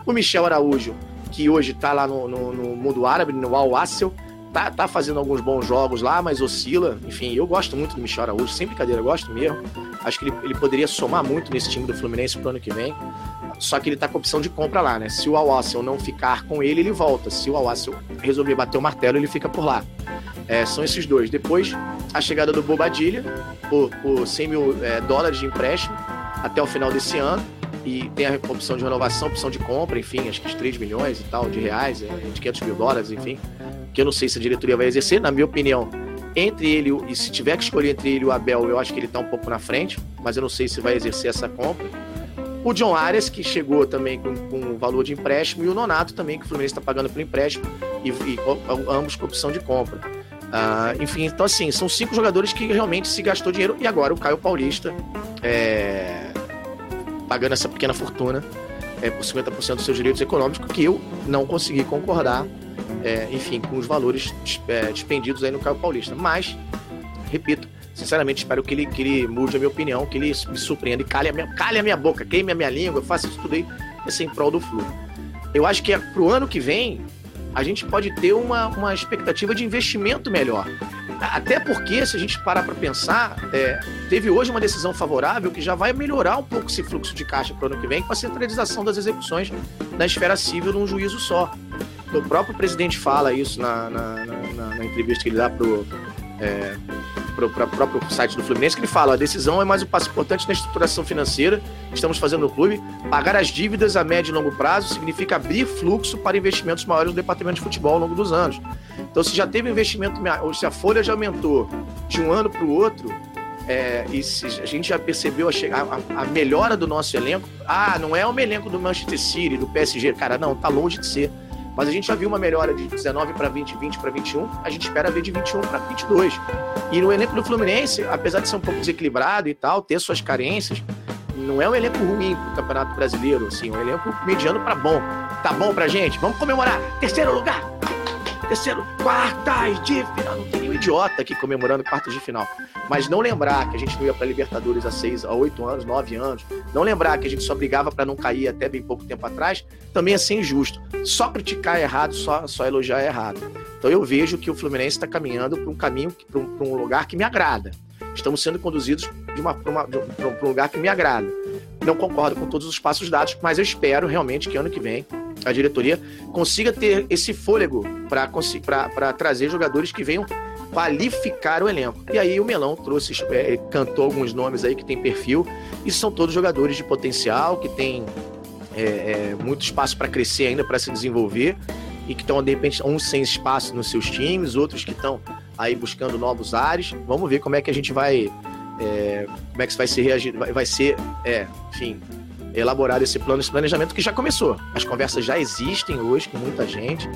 O Michel Araújo, que hoje tá lá no, no, no mundo árabe, no Al Wassel, tá, tá fazendo alguns bons jogos lá, mas oscila. Enfim, eu gosto muito do Michel Araújo, sem brincadeira, gosto mesmo. Acho que ele, ele poderia somar muito nesse time do Fluminense pro ano que vem. Só que ele tá com opção de compra lá, né? Se o Al não ficar com ele, ele volta. Se o Al resolver bater o martelo, ele fica por lá. É, são esses dois. Depois, a chegada do Bobadilha por, por 100 mil é, dólares de empréstimo até o final desse ano. E tem a opção de renovação, opção de compra, enfim, acho que de 3 milhões e tal, de reais, é, de 500 mil dólares, enfim. Que eu não sei se a diretoria vai exercer. Na minha opinião, entre ele e se tiver que escolher entre ele e o Abel, eu acho que ele está um pouco na frente, mas eu não sei se vai exercer essa compra. O John Arias, que chegou também com, com valor de empréstimo, e o Nonato também, que o Fluminense está pagando por empréstimo, e, e, ambos com opção de compra. Uh, enfim, então assim, são cinco jogadores que realmente se gastou dinheiro, e agora o Caio Paulista é, pagando essa pequena fortuna é, por 50% dos seus direitos econômicos, que eu não consegui concordar, é, enfim, com os valores é, despendidos aí no Caio Paulista. Mas, repito, Sinceramente, espero que ele, que ele mude a minha opinião, que ele me surpreenda e calhe a minha, calhe a minha boca, queime a minha língua, faça isso tudo aí, assim, em prol do Flu. Eu acho que é, pro ano que vem, a gente pode ter uma, uma expectativa de investimento melhor. Até porque, se a gente parar para pensar, é, teve hoje uma decisão favorável que já vai melhorar um pouco esse fluxo de caixa para o ano que vem com a centralização das execuções na esfera civil num juízo só. O próprio presidente fala isso na, na, na, na entrevista que ele dá pro, é, para o próprio site do Fluminense, que ele fala: a decisão é mais um passo importante na estruturação financeira que estamos fazendo no clube. Pagar as dívidas a médio e longo prazo significa abrir fluxo para investimentos maiores no departamento de futebol ao longo dos anos. Então, se já teve investimento, ou se a folha já aumentou de um ano para o outro, é, e se a gente já percebeu a, a, a, melhora do nosso elenco, ah, não é o elenco do Manchester City, do PSG, cara, não, tá longe de ser. Mas a gente já viu uma melhora de 19 para 20, 20 para 21. A gente espera ver de 21 para 22. E no elenco do Fluminense, apesar de ser um pouco desequilibrado e tal, ter suas carências, não é um elenco ruim pro Campeonato Brasileiro, assim, é um elenco mediano para bom. Tá bom pra gente? Vamos comemorar! Terceiro lugar! Terceiro, quartas de final. Não tem nenhum idiota aqui comemorando quartas de final. Mas não lembrar que a gente não ia pra Libertadores há seis, há oito anos, nove anos. Não lembrar que a gente só brigava para não cair até bem pouco tempo atrás, também é ser injusto. Só criticar é errado, só, só elogiar é errado. Então eu vejo que o Fluminense está caminhando para um caminho, para um, um, lugar que me agrada. Estamos sendo conduzidos para um lugar que me agrada. Não concordo com todos os passos dados, mas eu espero realmente que ano que vem a diretoria consiga ter esse fôlego para trazer jogadores que venham qualificar o elenco. E aí o Melão trouxe, é, cantou alguns nomes aí que tem perfil, e são todos jogadores de potencial, que tem é, é, muito espaço para crescer ainda, para se desenvolver, e que estão, de repente, uns sem espaço nos seus times, outros que estão aí buscando novos ares. Vamos ver como é que a gente vai é, como é que vai ser reagir, vai, vai ser, é, enfim, elaborado esse plano, esse planejamento que já começou. As conversas já existem hoje com muita gente,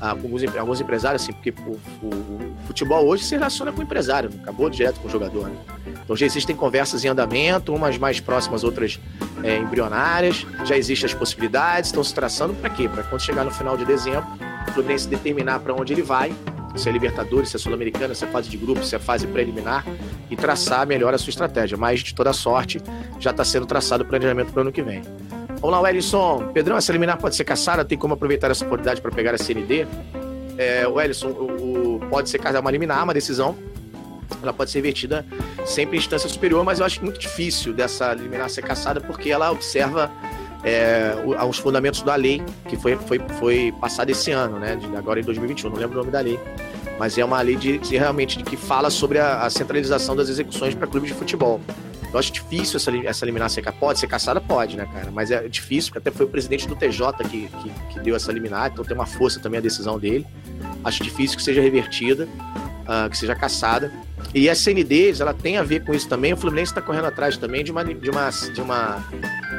ah, com alguns, alguns, empresários, assim, porque o, o, o, futebol hoje se relaciona com o empresário, acabou direto com o jogador. Né? Então já existem conversas em andamento, umas mais próximas, outras é, embrionárias, já existem as possibilidades, estão se traçando para quê? Para quando chegar no final de dezembro, o Fluminense determinar para onde ele vai, se é Libertadores, se é Sul-Americana, se é fase de grupo, se é fase preliminar, e traçar melhor a sua estratégia. Mas, de toda sorte, já está sendo traçado o planejamento para o ano que vem. Vamos lá, Wellington. Pedrão, essa liminar pode ser caçada? Tem como aproveitar essa oportunidade para pegar a CND? É, o Ellison, o, o, pode ser caçada uma liminar, uma decisão. Ela pode ser vertida sempre em instância superior, mas eu acho muito difícil dessa liminar ser caçada porque ela observa é, os fundamentos da lei que foi, foi, foi passada esse ano, né? Agora em 2021, não lembro o nome da lei. Mas é uma lei de, de realmente de que fala sobre a, a centralização das execuções para clubes de futebol. Eu acho difícil essa, essa liminar ser Pode ser caçada? Pode, né, cara? Mas é difícil, porque até foi o presidente do TJ que, que, que deu essa liminar, então tem uma força também a decisão dele. Acho difícil que seja revertida, uh, que seja caçada. E a CNDs, ela tem a ver com isso também. O Fluminense está correndo atrás também de uma. De uma, de uma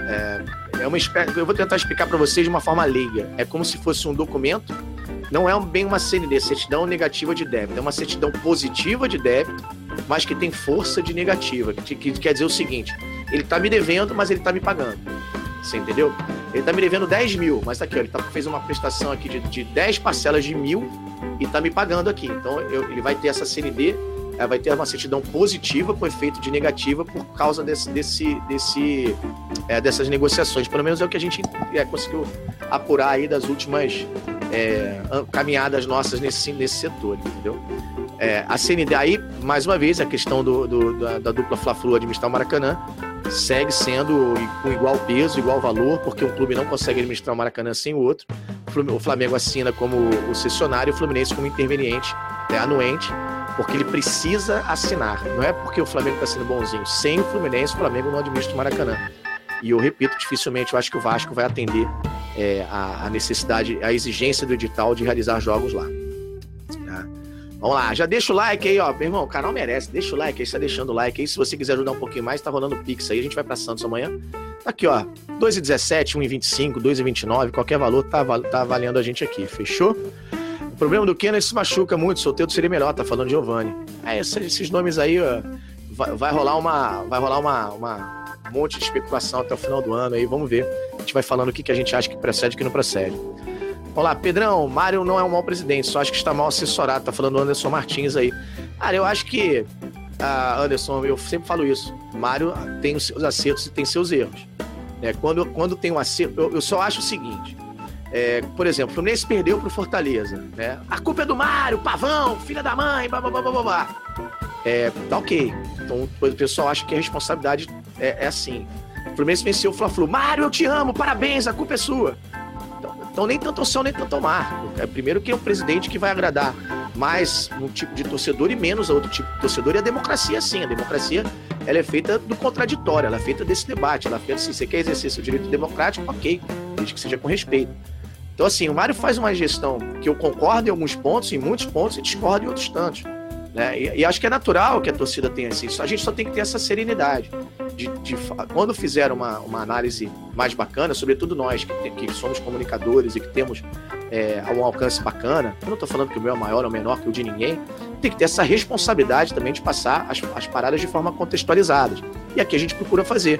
é, é uma. Eu vou tentar explicar para vocês de uma forma leiga. É como se fosse um documento. Não é bem uma CND, certidão negativa de débito. É uma certidão positiva de débito, mas que tem força de negativa. Que, que quer dizer o seguinte: ele está me devendo, mas ele está me pagando. Você entendeu? Ele está me devendo 10 mil, mas tá aqui, ó, ele tá, fez uma prestação aqui de, de 10 parcelas de mil e está me pagando aqui. Então eu, ele vai ter essa CND ela vai ter uma certidão positiva com efeito de negativa por causa desse, desse, desse é, dessas negociações. Pelo menos é o que a gente é, conseguiu apurar aí das últimas é, caminhadas nossas nesse, nesse setor, entendeu? É, a CND aí, mais uma vez, a questão do, do da, da, dupla Fla-Flu administrar o Maracanã segue sendo com igual peso, igual valor, porque um clube não consegue administrar o Maracanã sem o outro. O Flamengo assina como o cessionário e o Fluminense como interveniente, é, anuente porque ele precisa assinar. Não é porque o Flamengo está sendo bonzinho. Sem o Fluminense, o Flamengo não administra o Maracanã. E eu repito, dificilmente eu acho que o Vasco vai atender é, a, a, necessidade, a exigência do edital de realizar jogos lá. Tá? Vamos lá, já deixa o like aí, ó. Meu irmão, o canal merece. Deixa o like aí, você tá deixando o like aí. Se você quiser ajudar um pouquinho mais, tá rolando Pix aí. A gente vai para Santos amanhã. Tá aqui, ó. 2,17, 1,25, 2,29, qualquer valor tá, tá valendo a gente aqui. Fechou? O problema do Kenner se machuca muito, solteiro seria melhor, tá falando Giovanni. É, esses, nomes aí, ó, vai, vai, rolar uma. Vai rolar uma, uma um monte de especulação até o final do ano aí, vamos ver. A gente vai falando o que, que a gente acha que procede e que não procede. Vamos lá, Pedrão, Mário não é um mau presidente, só acho que está mal assessorado, tá falando o Anderson Martins aí. Cara, eu acho que. Ah, Anderson, eu sempre falo isso. Mário tem os seus acertos e tem seus erros. É, quando, quando tem um acerto, eu, eu só acho o seguinte: é, por exemplo, o Fluminense perdeu pro Fortaleza. Né? A culpa é do Mário, Pavão, filha da mãe, blá blá blá blá blá. É, tá ok. Então o pessoal acha que a responsabilidade é, é assim. O Fluminense venceu o Fla-Flu. Mário, eu te amo, parabéns, a culpa é sua. Então, nem tanto ao céu, nem tanto ao mar. É, primeiro que é um presidente que vai agradar mais um tipo de torcedor e menos a outro tipo de torcedor. E a democracia, sim. A democracia ela é feita do contraditório, ela é feita desse debate. Ela é feita assim, você quer exercer seu direito democrático, ok, desde que seja com respeito. Então, assim, o Mário faz uma gestão que eu concordo em alguns pontos, em muitos pontos, e discordo em outros tantos. Né? E, e, acho que é natural que a torcida tenha isso. A gente só tem que ter essa serenidade. De, de quando fizer uma, uma análise mais bacana, sobretudo nós que, que somos comunicadores e que temos é, um alcance bacana, eu não estou falando que o meu é maior ou menor que o de ninguém, tem que ter essa responsabilidade também de passar as, as paradas de forma contextualizada. E aqui a gente procura fazer,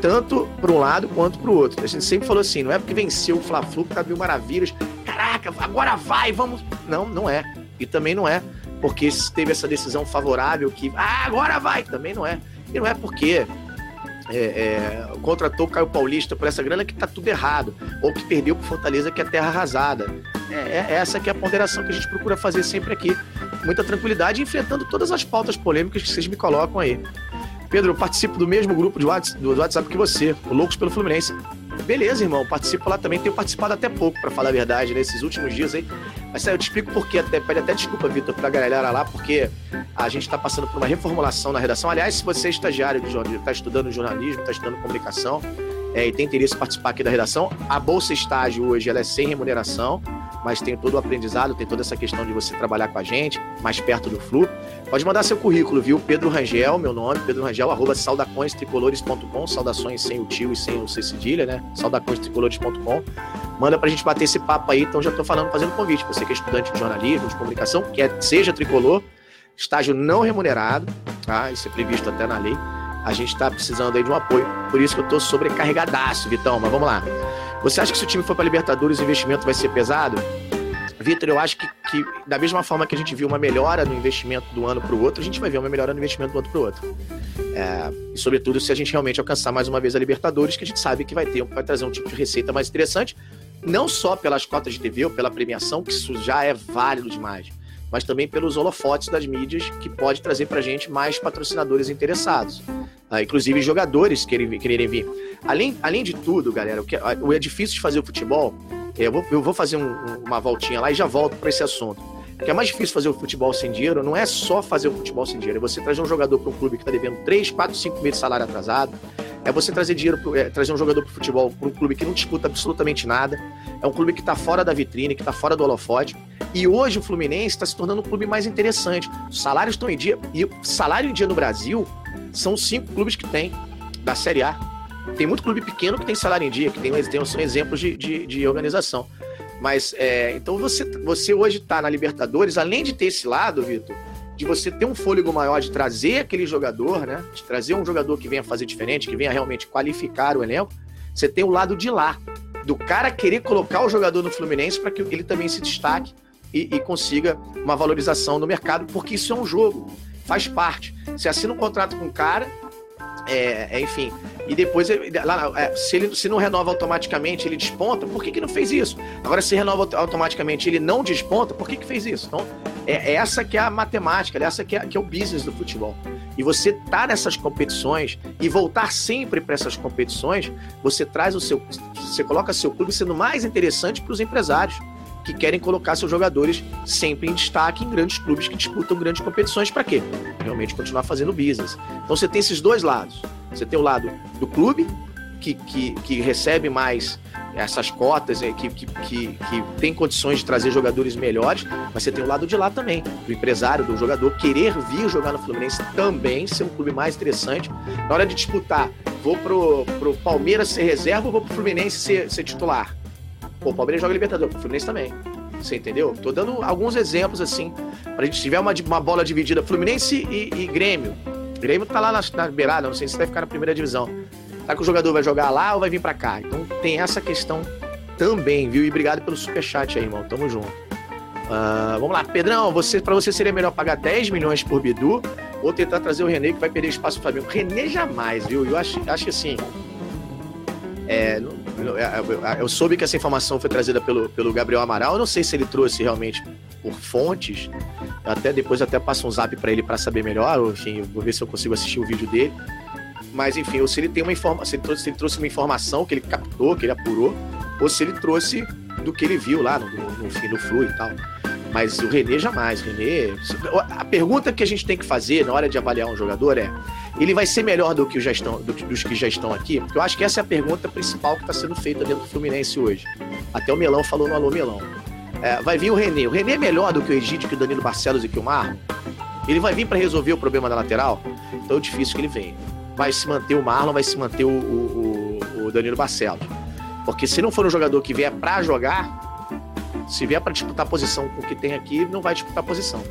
tanto para um lado quanto para o outro. A gente sempre falou assim: não é porque venceu o Fla-Flu tá mil maravilhas, caraca, agora vai, vamos. Não, não é. E também não é porque teve essa decisão favorável que ah, agora vai, também não é. E não é porque é, é, contratou o Caio Paulista por essa grana que tá tudo errado, ou que perdeu pro Fortaleza que é terra arrasada. É, é, essa que é a ponderação que a gente procura fazer sempre aqui. Muita tranquilidade, enfrentando todas as pautas polêmicas que vocês me colocam aí. Pedro, eu participo do mesmo grupo de WhatsApp, do WhatsApp que você, o Loucos pelo Fluminense. Beleza, irmão, participo lá também. Tenho participado até pouco, para falar a verdade, nesses últimos dias aí. Mas eu te explico por quê. Até, pede até desculpa, Vitor, pra galera lá, porque a gente está passando por uma reformulação na redação. Aliás, se você é estagiário de jornalismo, está estudando jornalismo, está estudando comunicação é, e tem interesse em participar aqui da redação, a Bolsa Estágio hoje ela é sem remuneração. mas tem todo o aprendizado, tem toda essa questão de você trabalhar com a gente, mais perto do Flu. Pode mandar seu currículo, viu? Pedro Rangel, meu nome, Pedro Rangel, arroba saudações sem o tio e sem o C cedilha, né? Saudaçõestricolores.com. Manda pra gente bater esse papo aí, então já tô falando, fazendo convite. Você que é estudante de jornalismo, de comunicação, que é, seja tricolor, estágio não remunerado, tá? Isso é previsto até na lei. A gente está precisando aí de um apoio. Por isso que eu tô sobrecarregadaço, Vitão. Mas vamos lá. Você acha que se o time for para Libertadores, o investimento vai ser pesado? Vitor, eu acho que, que, da mesma forma que a gente viu uma melhora no investimento do ano para o outro, a gente vai ver uma melhora no investimento do ano para o outro. É, e sobretudo se a gente realmente alcançar mais uma vez a Libertadores, que a gente sabe que vai ter, vai trazer um tipo de receita mais interessante, não só pelas cotas de TV ou pela premiação, que isso já é válido demais, mas também pelos holofotes das mídias, que pode trazer para a gente mais patrocinadores interessados. Uh, inclusive jogadores querem, quererem vir. Além, além de tudo, galera, o que o é difícil de fazer o futebol, eu vou, eu vou fazer um, uma voltinha lá e já volto para esse assunto. O que é mais difícil fazer o futebol sem dinheiro não é só fazer o futebol sem dinheiro, é você trazer um jogador para um clube que está devendo 3, 4, 5 meses de salário atrasado, é você trazer dinheiro, pro, é, trazer um jogador para o futebol para um clube que não disputa absolutamente nada, é um clube que está fora da vitrine, que está fora do holofote. E hoje o Fluminense está se tornando um clube mais interessante. Os salários estão em dia, e salário em dia no Brasil são cinco clubes que tem da Série A. Tem muito clube pequeno que tem salário em dia, que tem, tem são exemplos de, de, de organização. Mas, é, então você, você hoje está na Libertadores, além de ter esse lado, Vitor, de você ter um fôlego maior de trazer aquele jogador, né? De trazer um jogador que venha fazer diferente, que venha realmente qualificar o elenco, você tem o lado de lá, do cara querer colocar o jogador no Fluminense para que ele também se destaque e, e, consiga uma valorização no mercado, porque isso é um jogo faz parte. Você assina um contrato com o cara, é, é, enfim, e depois, lá, é, se ele se não renova automaticamente, ele desponta, por que, que não fez isso? Agora, se renova automaticamente ele não desponta, por que, que fez isso? Então, é, é essa que é a matemática, é essa que é, que é o business do futebol. E você tá nessas competições e voltar sempre para essas competições, você traz o seu. Você coloca seu clube sendo mais interessante para os empresários que querem colocar seus jogadores sempre em destaque em grandes clubes que disputam grandes competições. Para quê? Realmente continuar fazendo business. Então você tem esses dois lados. Você tem o lado do clube, que, que, que recebe mais essas cotas, é, que, que, que, que, tem condições de trazer jogadores melhores, mas você tem o lado de lá também, do empresário, do jogador, querer vir jogar no Fluminense também, ser um clube mais interessante. Na hora de disputar, vou pro, pro Palmeiras ser reserva ou vou pro Fluminense ser, ser titular? Pô, o Palmeiras joga Libertadores, o Fluminense também. Você entendeu? Tô dando alguns exemplos assim, pra gente tiver uma, uma bola dividida Fluminense e, e Grêmio. O Grêmio tá lá na, na beirada, não sei se vai ficar na primeira divisão. Tá que o jogador vai jogar lá ou vai vir para cá? Então tem essa questão também, viu? E obrigado pelo superchat aí, irmão. Tamo junto. Uh, vamos lá, Pedrão, você, para você seria melhor pagar 10 milhões por Bidu ou tentar trazer o René que vai perder espaço pro Flamengo? René jamais, viu? Eu acho, acho que assim. É, não, eu, eu, eu, soube que essa informação foi trazida pelo, pelo Gabriel Amaral. Eu não sei se ele trouxe realmente por fontes. Eu até depois até passo um zap para ele para saber melhor. Enfim, vou ver se eu consigo assistir o vídeo dele. Mas enfim, ou se ele tem uma informação, se, se ele trouxe uma informação que ele captou, que ele apurou, ou se ele trouxe do que ele viu lá no, no, fim Flu e tal. Mas o René jamais. René. A pergunta que a gente tem que fazer na hora de avaliar um jogador é: ele vai ser melhor do que, já estão, do, dos que já estão aqui? Porque eu acho que essa é a pergunta principal que está sendo feita dentro do Fluminense hoje. Até o Melão falou no Alô Melão. É, vai vir o René. O René é melhor do que o Egídio, que o Danilo Barcelos e que o Marlon? Ele vai vir para resolver o problema da lateral? Então é difícil que ele venha. Vai se manter o Marlon, vai se manter o, o, o Danilo Barcelos. Porque se não for um jogador que vier para jogar, se vier para disputar posição com o que tem aqui, não vai disputar posição.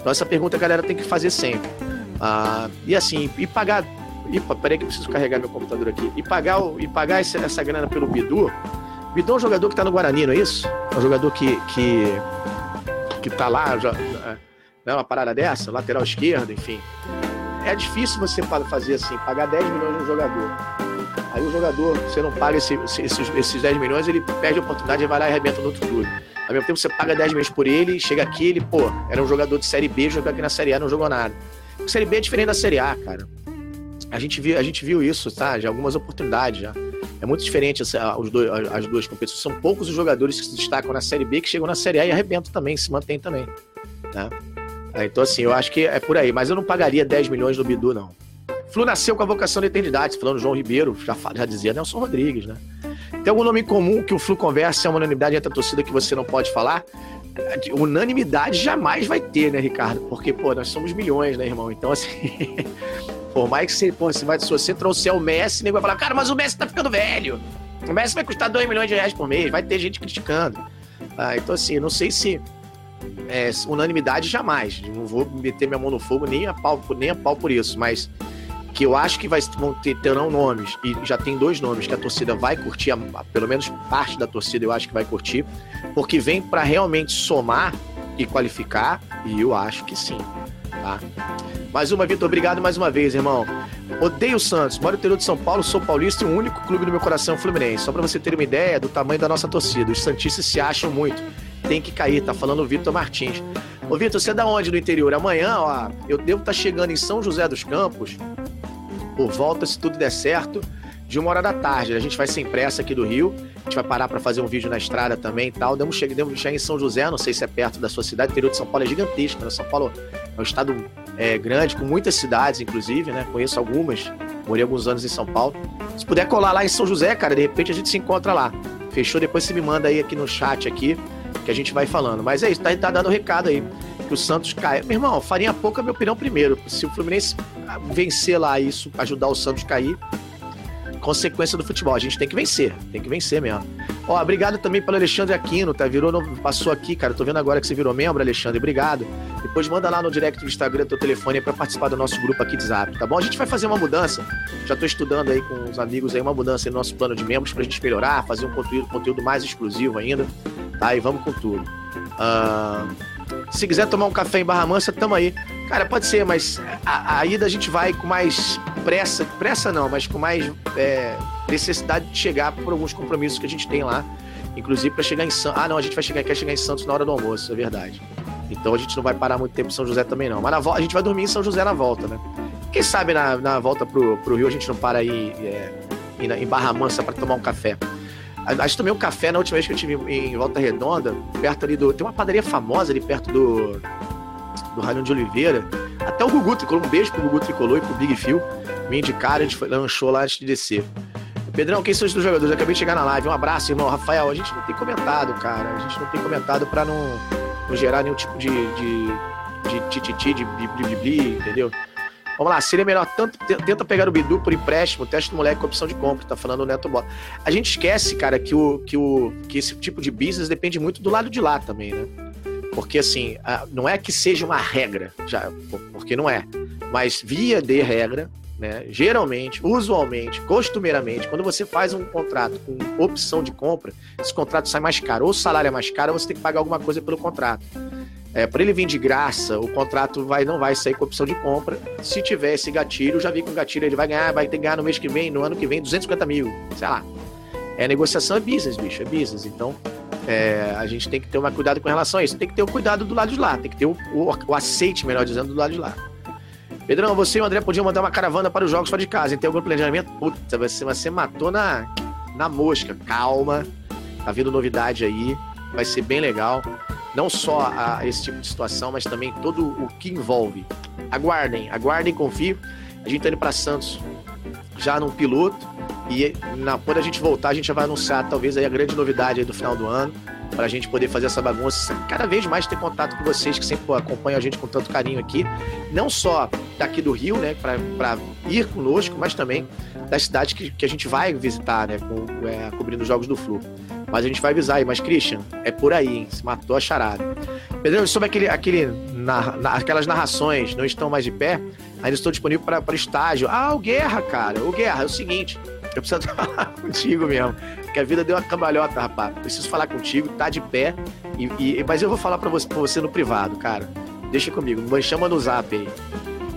Então essa pergunta a galera tem que fazer sempre. Ah, e assim, e pagar. E, peraí que eu preciso carregar meu computador aqui. E pagar, e pagar essa, essa grana pelo Bidu. Bidu é um jogador que tá no Guarani, não é isso? É um jogador que, que, que tá lá, já, né, uma parada dessa, lateral esquerdo, enfim. É difícil você fazer assim, pagar 10 milhões no jogador. Aí o jogador, você não paga esse, esses, esses 10 milhões, ele perde a oportunidade e vai lá e arrebenta no outro clube. Ao mesmo tempo, você paga 10 milhões por ele, chega aqui, ele, pô, era um jogador de Série B, jogou aqui na Série A, não jogou nada. Série B é diferente da Série A, cara. A gente viu, a gente viu isso, tá? Já algumas oportunidades já. É muito diferente os dois, as duas competições. São poucos os jogadores que se destacam na Série B que chegam na Série A e arrebentam também, se mantém também. Né? Então, assim, eu acho que é por aí. Mas eu não pagaria 10 milhões no Bidu, não. Flu nasceu com a vocação da eternidade, falando João Ribeiro, já, já dizia Nelson Rodrigues, né? Tem algum nome comum que o Flu conversa é uma unanimidade entre a torcida que você não pode falar? Unanimidade jamais vai ter, né, Ricardo? Porque, pô, nós somos milhões, né, irmão? Então, assim. por mais que você, pô, vai, se você trouxer o Messi, ninguém vai falar, cara, mas o Messi tá ficando velho. O Messi vai custar 2 milhões de reais por mês. Vai ter gente criticando. Ah, então, assim, não sei se. É, unanimidade jamais. Não vou meter minha mão no fogo nem a pau, nem a pau por isso, mas que eu acho que vai, vão ter, terão nomes, e já tem dois nomes que a torcida vai curtir, a, a, pelo menos parte da torcida eu acho que vai curtir, porque vem para realmente somar e qualificar, e eu acho que sim. Tá? Mais uma, Vitor, obrigado mais uma vez, irmão. Odeio o Santos, moro no interior de São Paulo, sou paulista e o único clube do meu coração é o Fluminense. Só para você ter uma ideia do tamanho da nossa torcida, os Santistas se acham muito. Tem que cair, tá falando o Vitor Martins. Ô, Vitor, você é da onde no interior? Amanhã, ó, eu devo estar tá chegando em São José dos Campos, por volta, se tudo der certo, de uma hora da tarde. A gente vai sem pressa aqui do Rio. A gente vai parar para fazer um vídeo na estrada também e tal. Demos chegar, demos chegar em São José, não sei se é perto da sua cidade. O interior de São Paulo é gigantesco, né? São Paulo é um estado é, grande, com muitas cidades, inclusive, né? Conheço algumas. Morei alguns anos em São Paulo. Se puder colar lá em São José, cara, de repente a gente se encontra lá. Fechou? Depois você me manda aí aqui no chat aqui, que a gente vai falando. Mas é isso, tá, tá dando um recado aí que o Santos cai. Meu irmão, farinha pouca, minha opinião, primeiro. Se o Fluminense vencer lá isso, ajudar o Santos a cair, consequência do futebol. A gente tem que vencer, tem que vencer mesmo. Ó, obrigado também pelo Alexandre Aquino, tá? Virou, passou aqui, cara. Tô vendo agora que você virou membro, Alexandre. Obrigado. Depois manda lá no direct do Instagram teu telefone para participar do nosso grupo aqui de Zap, tá bom? A gente vai fazer uma mudança. Já tô estudando aí com os amigos aí uma mudança no nosso plano de membros pra gente melhorar, fazer um conteúdo, conteúdo mais exclusivo ainda, tá? E vamos com tudo. Uh... Se quiser tomar um café em Barra Mansa, tamo aí. Cara, pode ser, mas a, a ida a gente vai com mais pressa. Pressa não, mas com mais é, necessidade de chegar por alguns compromissos que a gente tem lá. Inclusive para chegar em Santos. Ah, não, a gente vai chegar, quer chegar em Santos na hora do almoço, é verdade. Então a gente não vai parar muito tempo em São José também, não. Mas na volta, a gente vai dormir em São José na volta, né? Quem sabe na, na volta pro, pro Rio a gente não para aí é, em Barra Mansa para tomar um café. Acho também um café na última vez que eu tive em Volta Redonda, perto ali do. Tem uma padaria famosa ali perto do. Do Raião de Oliveira. Até o Gugu tricolou. Um beijo pro Gugu tricolou e pro Big Phil. Me indicaram, a gente foi, lanchou lá antes de descer. Pedrão, quem são os jogadores? Eu acabei de chegar na live. Um abraço, irmão. Rafael, a gente não tem comentado, cara. A gente não tem comentado pra não, não gerar nenhum tipo de. de, de tititi, de blibli, entendeu? Vamos lá, seria melhor tanto tenta pegar o Bidu por empréstimo, teste do moleque com opção de compra, tá falando o Neto Bota. A gente esquece, cara, que o que o que esse tipo de business depende muito do lado de lá também, né? Porque assim, não é que seja uma regra, já, porque não é. Mas via de regra, né? Geralmente, usualmente, costumeiramente, quando você faz um contrato com opção de compra, esse contrato sai mais caro, ou o salário é mais caro, ou você tem que pagar alguma coisa pelo contrato. É, para ele vir de graça, o contrato vai, não vai sair com opção de compra. Se tiver esse gatilho, já vi com gatilho, ele vai ganhar, vai ter que ganhar no mês que vem, no ano que vem, 250 mil, sei lá. É negociação, é business, bicho, é business. Então, é, a gente tem que ter um cuidado com relação a isso. Tem que ter o um cuidado do lado de lá, tem que ter o, o, o, aceite, melhor dizendo, do lado de lá. Pedrão, você e o André podiam mandar uma caravana para os jogos fora de casa. Tem algum planejamento? Puta, você, você matou na, na mosca. Calma, tá vindo novidade aí, vai ser bem legal não só a esse tipo de situação, mas também todo o que envolve. Aguardem, aguardem, confiem. A gente tá indo para Santos já num piloto e na, quando a gente voltar, a gente já vai anunciar talvez aí a grande novidade do final do ano, para a gente poder fazer essa bagunça, cada vez mais ter contato com vocês que sempre acompanham a gente com tanto carinho aqui, não só daqui do Rio, né, para ir conosco, mas também das cidades que, que a gente vai visitar, né, com, é, cobrindo os jogos do Flu. Mas a gente vai avisar aí. Mas, Christian, é por aí, hein? Se matou a charada. Pedro, sobre aquele, aquele na, na, aquelas narrações não estão mais de pé, ainda estou disponível para estágio. Ah, o Guerra, cara. O Guerra, é o seguinte. Eu preciso falar contigo mesmo. Porque a vida deu uma cambalhota, rapaz. Preciso falar contigo, tá de pé. E, e mas eu vou falar para você, você no privado, cara. Deixa comigo. Me chama no zap aí.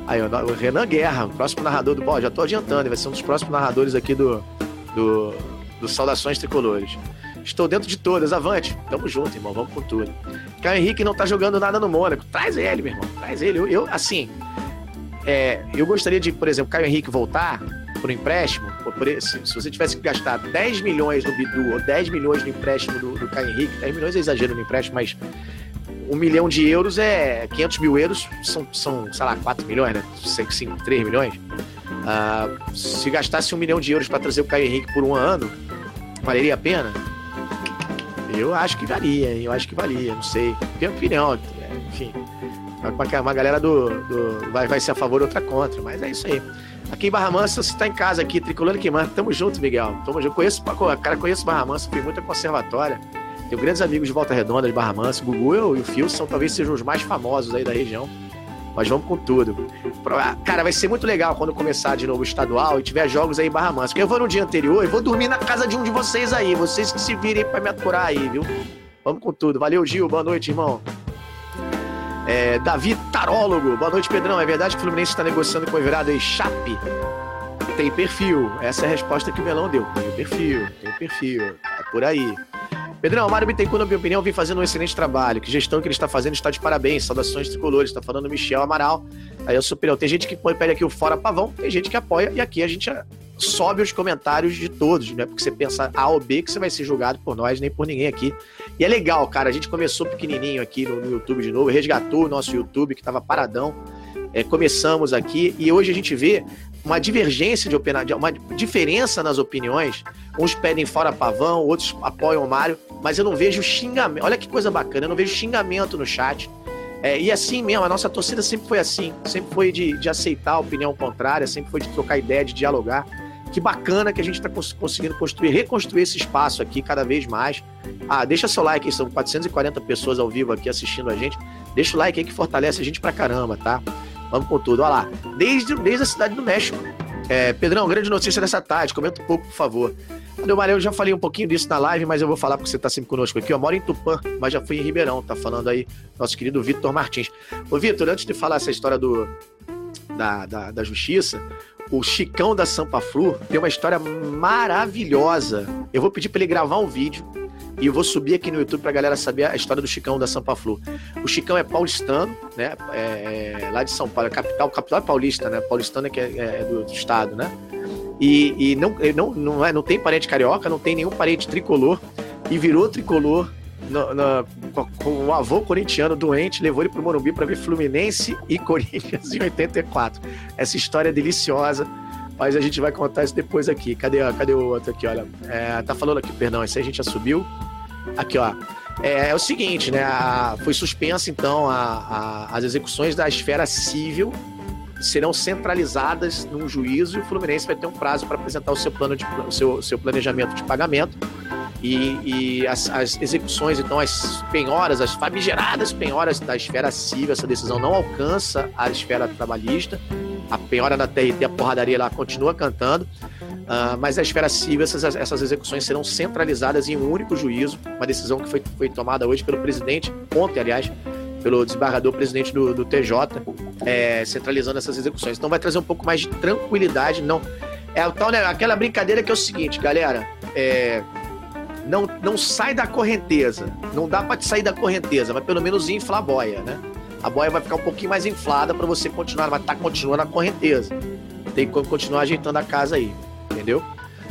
Aí, o Renan Guerra, próximo narrador do. Bom, já tô adiantando, vai ser um dos próximos narradores aqui do, do, do Saudações Tricolores. Estou dentro de todas. Avante. Tamo junto, irmão. Vamos com tudo. Caio Henrique não tá jogando nada no Mônaco. Traz ele, meu irmão. Traz ele. Eu, eu assim, é, eu gostaria de, por exemplo, Caio Henrique voltar por empréstimo. Por, se, você tivesse que gastar 10 milhões no Bidu ou 10 milhões no empréstimo do, do Caio Henrique, 10 milhões é exagero no empréstimo, mas um milhão de euros é 500 mil euros, são, são sei lá, 4 milhões, né? 5, 3 milhões. Uh, se gastasse um milhão de euros para trazer o Caio Henrique por um ano, Valeria a pena? Eu acho que valia, eu acho que valia, não sei. Minha opinião, enfim. Uma galera do, do vai, ser a favor, outra contra, mas é isso aí. Aqui em Barra Mansa, você tá em casa aqui, tricolando que manda. Tamo junto, Miguel. Tamo junto. Conheço, cara, conheço Barra Mansa, fui muito a conservatória. Tenho grandes amigos de Volta Redonda, de Barra Mansa. Gugu e o Fio são talvez sejam os mais famosos aí da região. Mas vamos com tudo. Cara, vai ser muito legal quando começar de novo o estadual e tiver jogos aí em Barra Mansa. Porque eu vou no dia anterior e vou dormir na casa de um de vocês aí. Vocês que se virem para me aturar aí, viu? Vamos com tudo. Valeu, Gil. Boa noite, irmão. É, Davi Tarólogo. Boa noite, Pedrão. É verdade que o Fluminense está negociando com o Everado e Chape? Tem perfil. Essa é a resposta que o Melão deu. Tem perfil, tem perfil. É por aí. Pedrão, Mário Bittencourt, na minha opinião, vem fazendo um excelente trabalho. Que gestão que ele está fazendo está de parabéns. Saudações tricolores. Está falando Michel Amaral. Aí é o superior. Tem gente que pede aqui o fora pavão, tem gente que apoia. E aqui a gente sobe os comentários de todos, né? Porque você pensa A ou B que você vai ser julgado por nós, nem por ninguém aqui. E é legal, cara. A gente começou pequenininho aqui no, no YouTube de novo, resgatou o nosso YouTube que estava paradão. É, começamos aqui e hoje a gente vê uma divergência de opinião, uma diferença nas opiniões. Uns pedem fora pavão, outros apoiam o Mário, mas eu não vejo xingamento. Olha que coisa bacana, eu não vejo xingamento no chat. É, e assim mesmo, a nossa torcida sempre foi assim, sempre foi de, de aceitar a opinião contrária, sempre foi de trocar ideia, de dialogar. Que bacana que a gente está conseguindo construir, reconstruir esse espaço aqui cada vez mais. Ah, deixa seu like, são 440 pessoas ao vivo aqui assistindo a gente. Deixa o like aí que fortalece a gente pra caramba, tá? Vamos com tudo. Olha lá. Desde, desde a cidade do México. É, Pedrão, grande notícia dessa tarde. Comenta um pouco, por favor. Adelmar, eu já falei um pouquinho disso na live, mas eu vou falar porque você está sempre conosco aqui. Eu moro em Tupã, mas já fui em Ribeirão. Tá falando aí nosso querido Vitor Martins. Ô, Vitor, antes de falar essa história do, da, da, da justiça, o Chicão da Sampa Flu tem uma história maravilhosa. Eu vou pedir para ele gravar um vídeo e eu vou subir aqui no YouTube pra galera saber a história do Chicão da Sampa Flu. O Chicão é paulistano, né? É, é, lá de São Paulo, é capital, capital é paulista, né? Paulistano é, que é, é do, do, estado, né? E, e não, não, não, é, não tem parente carioca, não tem nenhum parente tricolor. E virou tricolor no, no, com o avô corintiano doente, levou ele pro Morumbi para ver Fluminense e Corinthians em 84. Essa história é deliciosa, mas a gente vai contar isso depois aqui. Cadê, cadê o outro aqui? Olha, é, tá falando aqui, perdão, esse aí a gente já subiu. Aqui, ó. É, é o seguinte, né? A, foi suspensa, então, a, a, as execuções da esfera civil serão centralizadas num juízo e o Fluminense vai ter um prazo para apresentar o seu plano de o seu, seu planejamento de pagamento. E, e as, as, execuções, então, as penhoras, as famigeradas penhoras da esfera civil, essa decisão não alcança a esfera trabalhista. A penhora da TRT, a porradaria lá continua cantando. Uh, mas a esfera civil, essas, essas execuções serão centralizadas em um único juízo, uma decisão que foi, foi tomada hoje pelo presidente, ontem, aliás, pelo desembargador presidente do, do TJ, é, centralizando essas execuções. Então vai trazer um pouco mais de tranquilidade. Não, é o tal, né, aquela brincadeira que é o seguinte, galera. É, não, não sai da correnteza. Não dá para sair da correnteza, mas pelo menos infla a boia, né? A boia vai ficar um pouquinho mais inflada para você continuar, estar tá continuando a correnteza. Tem que continuar ajeitando a casa aí entendeu?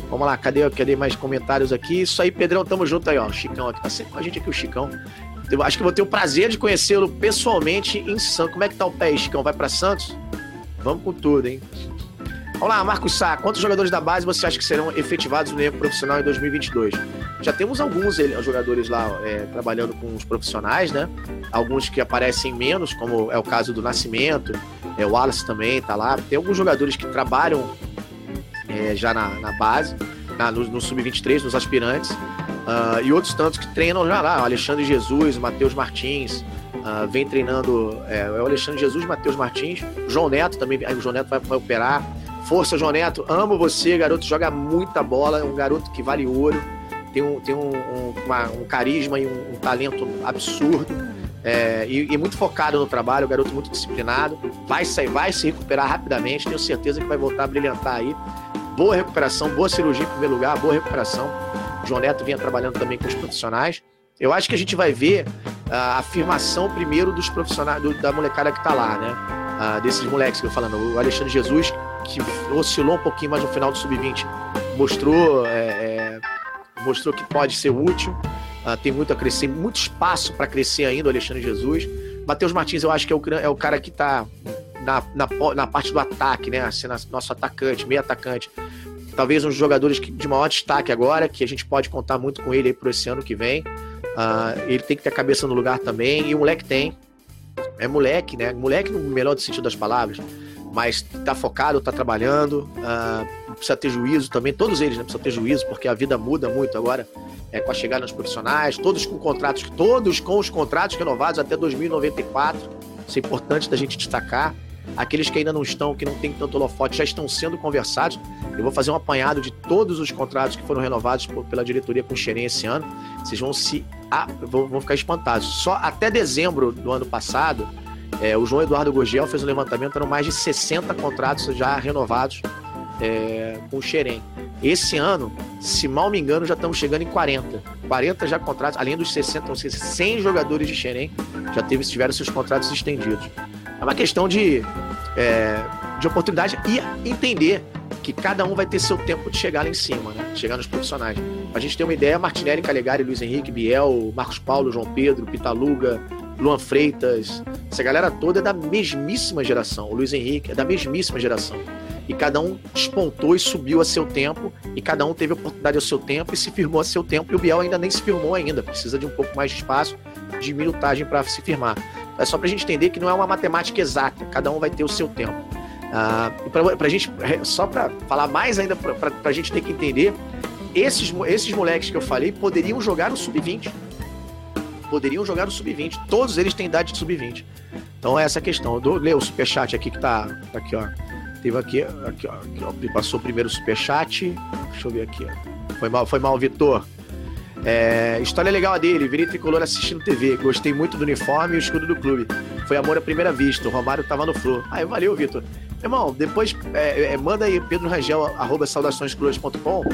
Vamos lá, cadê, cadê mais comentários aqui? Isso aí, Pedrão, tamo junto aí, ó. Chicão aqui, tá sempre com a gente aqui, o Chicão. Eu acho que vou ter o prazer de conhecê-lo pessoalmente em Santos. Como é que tá o pé Chicão? Vai para Santos? Vamos com tudo, hein? Vamos lá, Marcos Sá, quantos jogadores da base você acha que serão efetivados no elenco profissional em 2022? Já temos alguns jogadores lá é, trabalhando com os profissionais, né? Alguns que aparecem menos, como é o caso do Nascimento, é, o Wallace também tá lá. Tem alguns jogadores que trabalham é, já na, na base, na, no, no sub-23, nos aspirantes, uh, e outros tantos que treinam já lá, Alexandre Jesus, Matheus Martins, uh, vem treinando é, é, o Alexandre Jesus, Matheus Martins, João Neto também, o João Neto vai, vai operar. Força, João Neto, amo você, garoto, joga muita bola, é um garoto que vale ouro, tem um, tem um, um, uma, um carisma e um, um talento absurdo. É, e, e, muito focado no trabalho, o garoto muito disciplinado, vai sair, vai se recuperar rapidamente, tenho certeza que vai voltar a brilhantar aí. Boa recuperação, boa cirurgia em primeiro lugar, boa recuperação. O João Neto vinha trabalhando também com os profissionais. Eu acho que a gente vai ver a afirmação primeiro dos profissionais, do, da molecada que tá lá, né? Ah, desses moleques que eu falando. O Alexandre Jesus, que oscilou um pouquinho mais no final do sub-20, mostrou, é, é, mostrou que pode ser útil. Uh, tem muito a crescer, muito espaço para crescer ainda o Alexandre Jesus. Matheus Martins, eu acho que é o, é o cara que está na, na, na, parte do ataque, né? Assim, nosso atacante, meio atacante. talvez um dos jogadores de maior destaque agora, que a gente pode contar muito com ele aí pro esse ano que vem. Uh, ele tem que ter a cabeça no lugar também, e o moleque tem. É moleque, né? Moleque no melhor sentido das palavras, mas tá focado, tá trabalhando, uh, precisa ter juízo também, todos eles, né? Precisa ter juízo, porque a vida muda muito agora é, com a chegada nos profissionais, todos com contratos, todos com os contratos renovados até 2094. Isso é importante da gente destacar. Aqueles que ainda não estão, que não tem tanto holofote, já estão sendo conversados. Eu vou fazer um apanhado de todos os contratos que foram renovados por, pela diretoria com Xerém esse ano. Vocês vão se. Ah, vão, vão, ficar espantados. Só até dezembro do ano passado, é, o João Eduardo Gurgel fez um levantamento, eram mais de 60 contratos já renovados é, com o Xerém. Esse ano, se mal me engano, já estamos chegando em 40. 40 já contratos, além dos 60, ou seja, 100 jogadores de Xerém já teve, tiveram seus contratos estendidos. É uma questão de, é, de oportunidade e entender que cada um vai ter seu tempo de chegar lá em cima, né? chegar nos profissionais. Pra gente ter uma ideia, Martinelli, Calegari, Luiz Henrique, Biel, Marcos Paulo, João Pedro, Pitaluga, Luan Freitas, essa galera toda é da mesmíssima geração. O Luiz Henrique é da mesmíssima geração e cada um despontou e subiu a seu tempo, e cada um teve oportunidade ao seu tempo e se firmou a seu tempo, e o Biel ainda nem se firmou ainda, precisa de um pouco mais de espaço, de minutagem para se firmar. É só para a gente entender que não é uma matemática exata, cada um vai ter o seu tempo. Ah, para a gente, só para falar mais ainda, para a gente ter que entender, esses, esses moleques que eu falei poderiam jogar no sub-20. Poderiam jogar no sub-20. Todos eles têm idade de sub-20. Então é essa a questão. Eu dou, ler o superchat aqui que tá, tá aqui, ó. Teve aqui, aqui, ó, aqui ó, passou o primeiro superchat. Deixa eu ver aqui. Ó. Foi mal, foi mal, Vitor. É, história legal dele, virei tricolor assistindo TV. Gostei muito do uniforme e o escudo do clube. Foi amor à primeira vista. O Romário tava no Flu. Aí, valeu, Vitor. Irmão, depois é, é, manda aí, Pedro Rangel, arroba saudaçõescruz.com.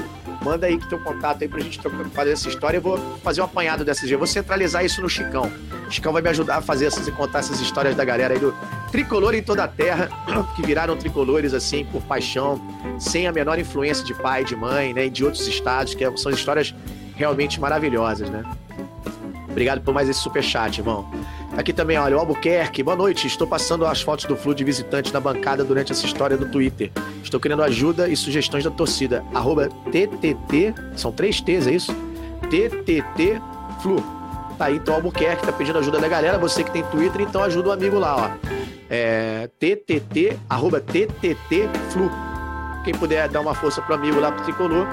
Manda aí teu contato aí pra gente fazer essa história. Eu vou fazer um apanhado dessas. Eu vou centralizar isso no Chicão. O Chicão vai me ajudar a fazer essas e contar essas histórias da galera aí do tricolor em toda a terra, que viraram tricolores assim por paixão, sem a menor influência de pai, de mãe, né, e de outros estados, que são histórias realmente maravilhosas, né? Obrigado por mais esse super chat, irmão. Aqui também, olha, o Albuquerque. Boa noite. Estou passando as fotos do Flu de visitante na bancada durante essa história no Twitter. Estou querendo ajuda e sugestões da torcida. Arroba TTT. São três T's, é isso? TTT Flu. Tá aí, então, Albuquerque tá pedindo ajuda da galera. Você que tem Twitter, então ajuda o amigo lá, ó. É, TTT, arroba TTT Flu. Quem puder dar uma força pro amigo lá pro Tricolor,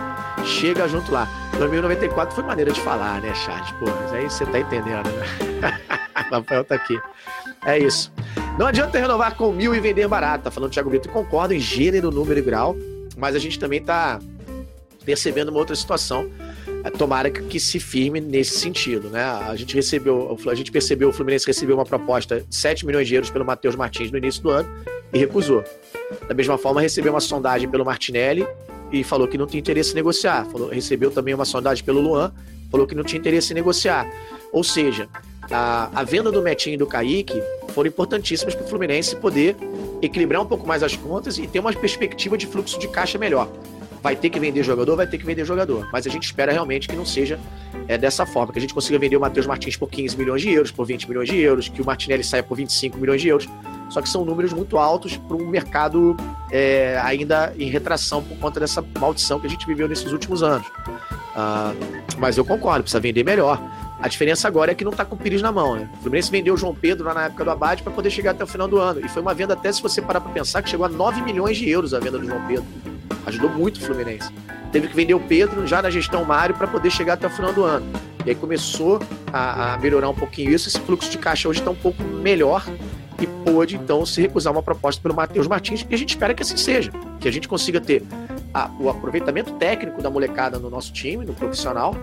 chega junto lá. 2094 foi maneira de falar, né, chat? Pô, mas aí você tá entendendo, né? Rafael tá aqui. É isso. Não adianta renovar com mil e vender barato, tá falando Thiago Brito. Concordo em gênero, número e grau, mas a gente também tá percebendo uma outra situação. É, tomara que se firme nesse sentido, né? A gente recebeu, a gente percebeu, o Fluminense recebeu uma proposta de 7 milhões de euros pelo Matheus Martins no início do ano e recusou. Da mesma forma, recebeu uma sondagem pelo Martinelli e falou que não tinha interesse em negociar. Falou, recebeu também uma sondagem pelo Luan, falou que não tinha interesse em negociar. Ou seja, a, a venda do Metinho e do Kaique foram importantíssimas para o Fluminense poder equilibrar um pouco mais as contas e ter uma perspectiva de fluxo de caixa melhor. Vai ter que vender jogador, vai ter que vender jogador. Mas a gente espera realmente que não seja é, dessa forma, que a gente consiga vender o Matheus Martins por 15 milhões de euros, por 20 milhões de euros, que o Martinelli saia por 25 milhões de euros. Só que são números muito altos para um mercado é, ainda em retração por conta dessa maldição que a gente viveu nesses últimos anos. Uh, mas eu concordo, precisa vender melhor. A diferença agora é que não está com o Pires na mão, né? O Fluminense vendeu o João Pedro lá na época do Abade para poder chegar até o final do ano. E foi uma venda, até se você parar para pensar, que chegou a 9 milhões de euros a venda do João Pedro. Ajudou muito o Fluminense. Teve que vender o Pedro já na gestão Mário para poder chegar até o final do ano. E aí começou a, a melhorar um pouquinho isso. Esse fluxo de caixa hoje está um pouco melhor e pôde então se recusar uma proposta pelo Matheus Martins. E a gente espera que assim seja, que a gente consiga ter a, o aproveitamento técnico da molecada no nosso time, no profissional,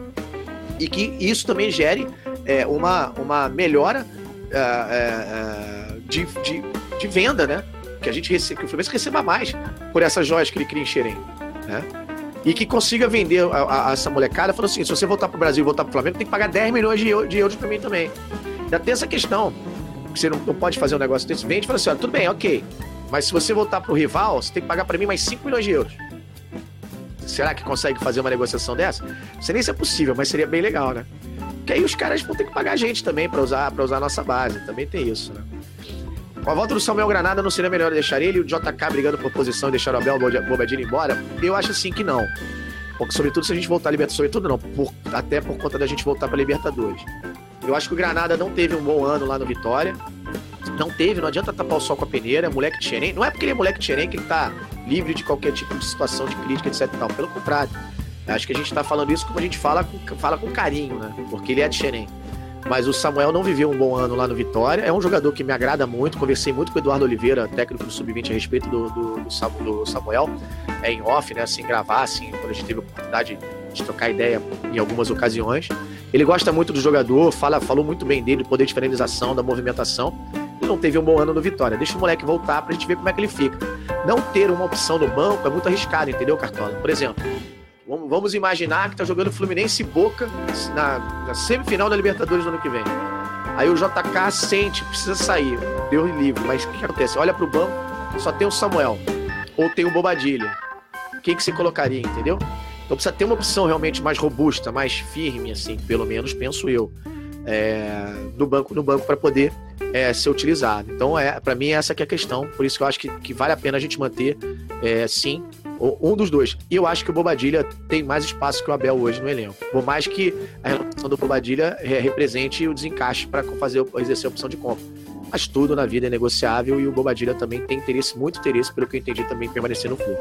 e que isso também gere é, uma, uma melhora é, é, de, de, de, venda, né? Que a gente receba, que o Fluminense receba mais por essas joias que ele cria em Xerém, né? E que consiga vender a, a, essa molecada, falando assim: se você voltar para o Brasil e voltar para o Flamengo, tem que pagar 10 milhões de, de euros para mim também. Ainda tem essa questão, você não, não pode fazer um negócio desse, vende e fala assim: ó, tudo bem, ok, mas se você voltar para o rival, você tem que pagar para mim mais 5 milhões de euros. Será que consegue fazer uma negociação dessa? Não sei nem se é possível, mas seria bem legal, né? Porque aí os caras vão ter que pagar a gente também para usar para usar a nossa base. Também tem isso, né? Com a volta do Samuel Granada, não seria melhor deixar ele e o JK brigando por posição e deixar o Abel Bobadilha embora? Eu acho assim que não. Porque, sobretudo, se a gente voltar a Libertadores, sobretudo não, por, até por conta da gente voltar para Libertadores. Eu acho que o Granada não teve um bom ano lá no Vitória. Não teve, não adianta tapar o sol com a peneira, moleque de. Não é porque ele é moleque de que ele tá livre de qualquer tipo de situação de crítica, etc tal. Pelo contrário. Acho que a gente tá falando isso como a gente fala com, fala com carinho, né? Porque ele é de. Mas o Samuel não viveu um bom ano lá no Vitória. É um jogador que me agrada muito. Conversei muito com o Eduardo Oliveira, técnico do Sub-20, a respeito do, do, do, Samuel. É em off, né? Assim, gravar, assim, quando a gente teve a oportunidade de trocar ideia em algumas ocasiões. Ele gosta muito do jogador, fala, falou muito bem dele, do poder de finalização, da movimentação. Ele não teve um bom ano no Vitória. Deixa o moleque voltar pra gente ver como é que ele fica. Não ter uma opção no banco é muito arriscado, entendeu, Cartola? Por exemplo, Vamos imaginar que tá jogando Fluminense e Boca na, na, semifinal da Libertadores no ano que vem. Aí o JK sente, precisa sair. Deus livre. Mas o que, que acontece? Olha pro banco, só tem o Samuel. Ou tem o Bobadilha. Quem que você colocaria, entendeu? Então precisa ter uma opção realmente mais robusta, mais firme, assim, pelo menos penso eu, é, no banco, no banco para poder é, ser utilizado. Então, é, para mim, essa que é a questão. Por isso que eu acho que, que vale a pena a gente manter, é, sim, um dos dois. E eu acho que o Bobadilha tem mais espaço que o Abel hoje no elenco. Por mais que a relação do Bobadilha represente o desencaixe para fazer exercer a opção de compra. Mas tudo na vida é negociável e o Bobadilha também tem interesse, muito interesse, pelo que eu entendi, também permanecer no clube.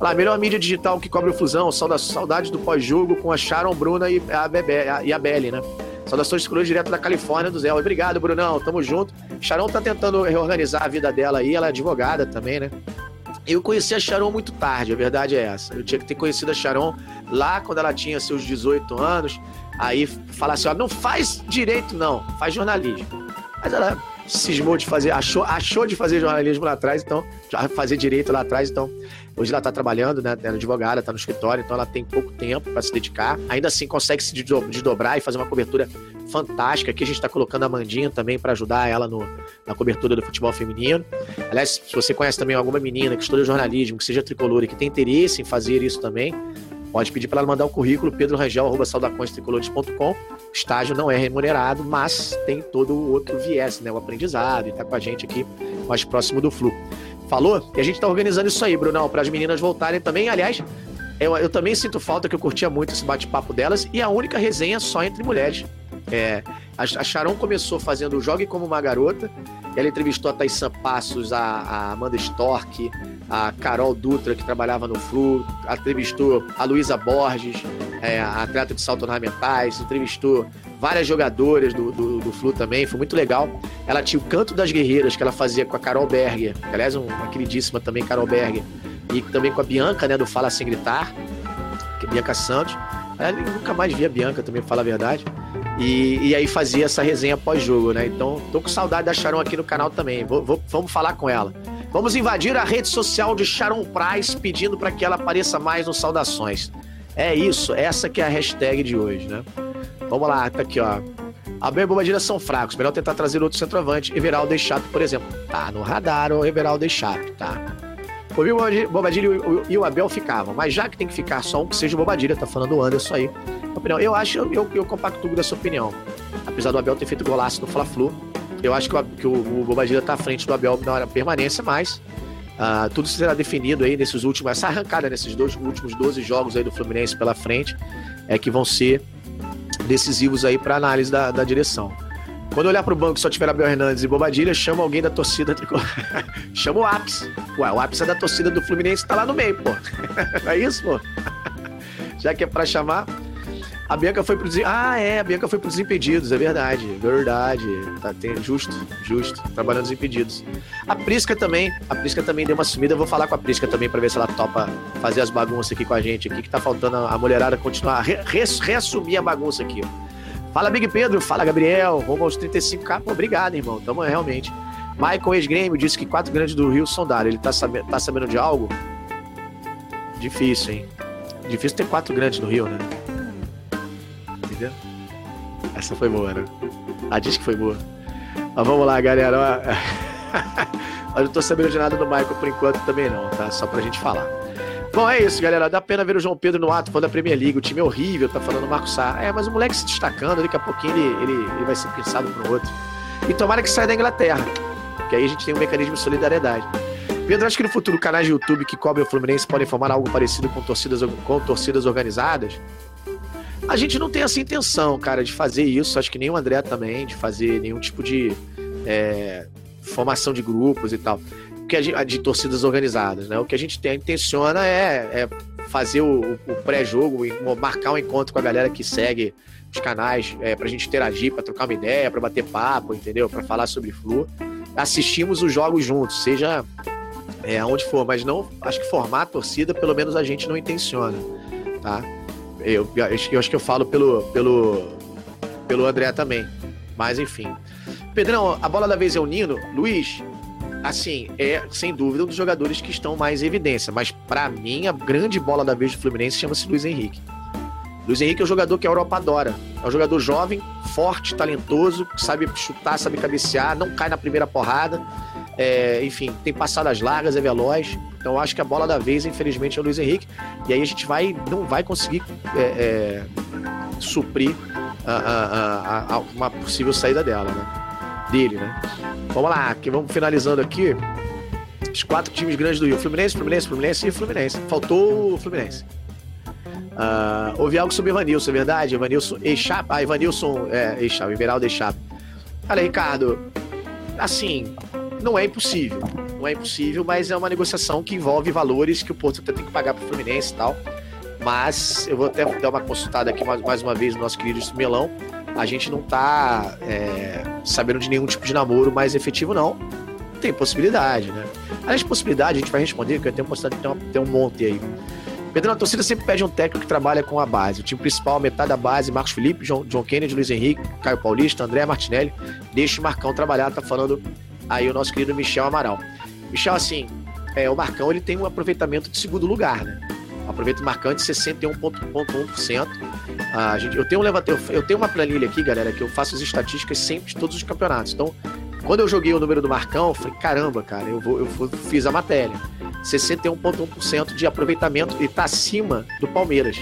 Lá, melhor mídia digital que cobre o Fusão, saudade do pós-jogo com a Sharon Bruna e a, Bebe, e a Belly, né? Saudações cruz direto da Califórnia do Zé. Obrigado, Brunão. Tamo junto. Sharon tá tentando reorganizar a vida dela aí. Ela é advogada também, né? Eu conheci a Sharon muito tarde, a verdade é essa. Eu tinha que ter conhecido a Sharon lá quando ela tinha seus 18 anos. Aí falar assim: ó, não faz direito, não, faz jornalismo. Mas ela cismou de fazer, achou, achou de fazer jornalismo lá atrás, então, já fazer direito lá atrás, então. Hoje ela está trabalhando, né? Ela é advogada, está no escritório, então ela tem pouco tempo para se dedicar. Ainda assim, consegue se desdobrar e fazer uma cobertura fantástica. Aqui a gente está colocando a Mandinha também para ajudar ela no, na cobertura do futebol feminino. Aliás, se você conhece também alguma menina que estuda jornalismo, que seja tricolor e que tem interesse em fazer isso também, pode pedir para ela mandar o um currículo pedrorangel.saudaconstricolores.com. O estágio não é remunerado, mas tem todo o outro viés, né? O aprendizado e está com a gente aqui mais próximo do Flu. Falou? E a gente está organizando isso aí, Brunão, para as meninas voltarem também. Aliás, eu, eu, também sinto falta que eu curtia muito esse bate-papo delas e a única resenha só entre mulheres. É, a, Sharon começou fazendo Jogue Como Uma Garota. Ela entrevistou a Thaisa Passos, a, a, Amanda Stork, a Carol Dutra, que trabalhava no Flu, entrevistou a Luísa Borges, é, a atleta de salto ornamentais, entrevistou várias jogadoras do, do, do, Flu também, foi muito legal. Ela tinha o Canto das Guerreiras, que ela fazia com a Carol Berger, que, aliás, uma queridíssima também, Carol Berger, e também com a Bianca, né, do Fala Sem Gritar, que é Bianca Santos. Eu nunca mais vi a Bianca também, falar a verdade. E, e aí fazia essa resenha pós-jogo, né? Então, tô com saudade da Sharon aqui no canal também. Vou, vou, vamos falar com ela. Vamos invadir a rede social de Sharon Price pedindo para que ela apareça mais nos Saudações. É isso, essa que é a hashtag de hoje, né? Vamos lá, tá aqui, ó. Abel e Bobadilha são fracos. Melhor tentar trazer outro centroavante. Everaldo e Chato, por exemplo. Tá no radar o Everaldo e Chato, tá? O Bobadilha e o Abel ficavam. Mas já que tem que ficar só um, que seja o Bobadilha. Tá falando o Anderson aí. Opinião. Eu acho, eu, eu, compacto dessa opinião. Apesar do Abel ter feito golaço no Fla-Flu, eu acho que o, que o, Bobadilha tá à frente do Abel na permanência, mas Uh, tudo será definido aí nesses últimos, essa arrancada nesses dois últimos 12 jogos aí do Fluminense pela frente, é que vão ser decisivos aí para análise da, da direção. Quando olhar para o banco e só tiver Abel Hernandes e Bobadilha, chama alguém da torcida chama o ápice. Ué, o ápice é da torcida do Fluminense tá lá no meio, pô. é isso, pô? Já que é para chamar, a Bianca foi pro Ah, é, a Bianca foi pro Desimpedidos, é verdade. Verdade. Tá, tem, justo, justo. Trabalhando Desimpedidos. A Prisca também. A Prisca também deu uma sumida. Eu vou falar com a Prisca também para ver se ela topa fazer as bagunças aqui com a gente aqui, que tá faltando a mulherada continuar, re, reassumir a bagunça aqui. Fala, Big Pedro. Fala, Gabriel. Vamos aos 35k. Pô, obrigado, irmão. Tamo realmente. Michael ex-grêmio disse que quatro grandes do Rio são da Ele tá, sabe, tá sabendo de algo? Difícil, hein? Difícil ter quatro grandes no Rio, né? entendeu? Essa foi boa, né? Ah, diz que foi boa. Mas vamos lá, galera. Eu não tô sabendo de nada do Michael por enquanto também não, tá? Só pra gente falar. Bom, é isso, galera. Dá pena ver o João Pedro no ato falando da Premier League. O time é horrível, tá falando o Marco Sá. É, mas o moleque se destacando, daqui a pouquinho ele, ele, ele vai ser pensado pro outro. E tomara que saia da Inglaterra. Porque aí a gente tem um mecanismo de solidariedade. Pedro, acho que no futuro canais de YouTube que cobrem o Fluminense podem formar algo parecido com torcidas, com torcidas organizadas? A gente não tem essa intenção, cara, de fazer isso. Acho que nem o André também, de fazer nenhum tipo de é, formação de grupos e tal. Que gente, de torcidas organizadas, né? O que a gente tem, intenciona é, é fazer o, o pré-jogo, marcar um encontro com a galera que segue os canais, é, pra gente interagir, pra trocar uma ideia, pra bater papo, entendeu? Pra falar sobre Flu. Assistimos os jogos juntos, seja é, aonde for, mas não acho que formar a torcida, pelo menos a gente não intenciona, tá? Eu, eu, eu acho que eu falo pelo, pelo, pelo André também, mas enfim. Pedrão, a bola da vez é o Nino. Luiz, assim, é sem dúvida um dos jogadores que estão mais em evidência, mas para mim a grande bola da vez do Fluminense chama-se Luiz Henrique. Luiz Henrique é um jogador que a Europa adora. É um jogador jovem, forte, talentoso, sabe chutar, sabe cabecear, não cai na primeira porrada. É, enfim, tem passadas largas, é veloz. Então acho que a bola da vez, infelizmente, é o Luiz Henrique. E aí a gente vai, não vai conseguir é, é, suprir a, a, a, uma possível saída dela, né? Dele, né? Vamos lá, que vamos finalizando aqui. Os quatro times grandes do Rio: Fluminense, Fluminense, Fluminense e Fluminense. Faltou o Fluminense. Uh, ouvi algo sobre Evanilson, é verdade? Evanilson Eixapa. Ah, Evanilson é, Eixapa, Everaldo Eixapa. Olha, Ricardo, assim, não é impossível. Não é impossível, mas é uma negociação que envolve valores que o Porto tem que pagar para o Fluminense e tal. Mas eu vou até dar uma consultada aqui mais, mais uma vez no nosso querido Melão. A gente não tá é, sabendo de nenhum tipo de namoro mais efetivo, não. Tem possibilidade, né? Aliás, possibilidade, a gente vai responder, porque eu tenho postado tem, tem um monte aí. Pedro, a torcida sempre pede um técnico que trabalha com a base. O time principal, metade da base, Marcos Felipe, John, John Kennedy, Luiz Henrique, Caio Paulista, André Martinelli. Deixa o Marcão trabalhar, tá falando aí o nosso querido Michel Amaral. Michel, assim, é, o Marcão ele tem um aproveitamento de segundo lugar, né? Aproveitamento marcante de 61,1%. Ah, gente, eu, tenho um eu, eu tenho uma planilha aqui, galera, que eu faço as estatísticas sempre de todos os campeonatos. Então, quando eu joguei o número do Marcão, eu falei, caramba, cara, eu, vou, eu fiz a matéria. 61,1% de aproveitamento e está acima do Palmeiras.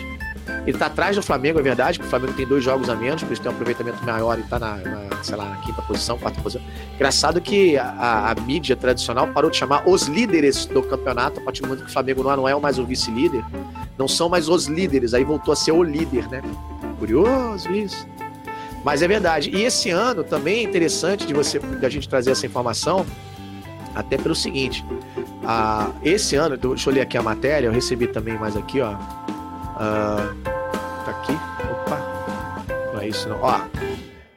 Ele está atrás do Flamengo, é verdade, porque o Flamengo tem dois jogos a menos, por isso tem um aproveitamento maior e está na, na, sei lá, na quinta posição, quarta posição. Engraçado que a, a, mídia tradicional parou de chamar os líderes do campeonato, a partir do momento que o Flamengo não é, é mais o vice-líder, não são mais os líderes, aí voltou a ser o líder, né? Curioso isso. Mas é verdade. E esse ano também é interessante de você, da gente trazer essa informação, até pelo seguinte: ah, esse ano, deixa eu ler aqui a matéria, eu recebi também mais aqui, ó. Ah, tá aqui. Opa. Não é isso não. Ó.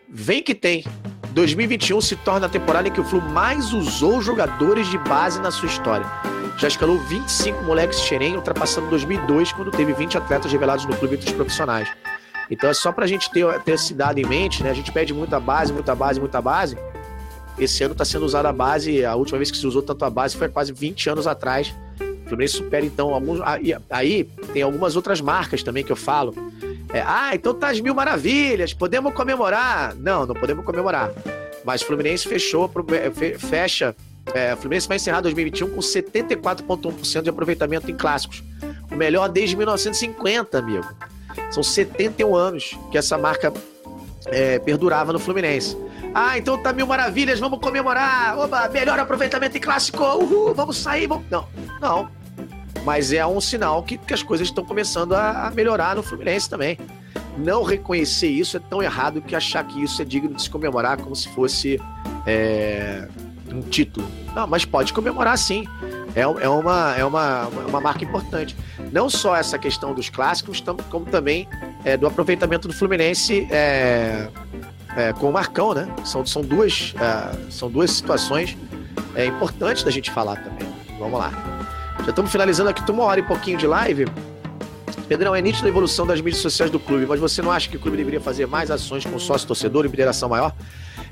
Vem que tem. 2021 se torna a temporada em que o Flu mais usou jogadores de base na sua história. Já escalou 25 moleques xerém, ultrapassando 2002, quando teve 20 atletas revelados no clube entre os profissionais. Então é só pra gente ter, ter esse dado em mente, né? A gente pede muita base, muita base, muita base. Esse ano está sendo usada a base, a última vez que se usou tanto a base foi quase 20 anos atrás. Fluminense supera, então, alguns. Aí, aí tem algumas outras marcas também que eu falo. É, ah, então tá as mil maravilhas, podemos comemorar. Não, não podemos comemorar. Mas Fluminense fechou, é, fecha. É, Fluminense vai encerrar 2021 com 74,1% de aproveitamento em clássicos. O melhor desde 1950, amigo. São 71 anos que essa marca é, perdurava no Fluminense. Ah, então tá mil maravilhas, vamos comemorar. Oba, melhor aproveitamento em clássico. Uhul, vamos sair. Vamos... Não, não. Mas é um sinal que, que as coisas estão começando a, a, melhorar no Fluminense também. Não reconhecer isso é tão errado que achar que isso é digno de se comemorar como se fosse é, um título. Não, mas pode comemorar sim. É, é, uma, é uma, uma marca importante. Não só essa questão dos clássicos, como também é, do aproveitamento do Fluminense é, é, com o Marcão, né? São, são, duas, é, são duas situações é, importantes da gente falar também. Vamos lá. Já estamos finalizando aqui, uma hora e pouquinho de live. Pedrão, é nítida a evolução das mídias sociais do clube, mas você não acha que o clube deveria fazer mais ações com sócio torcedor e interação maior?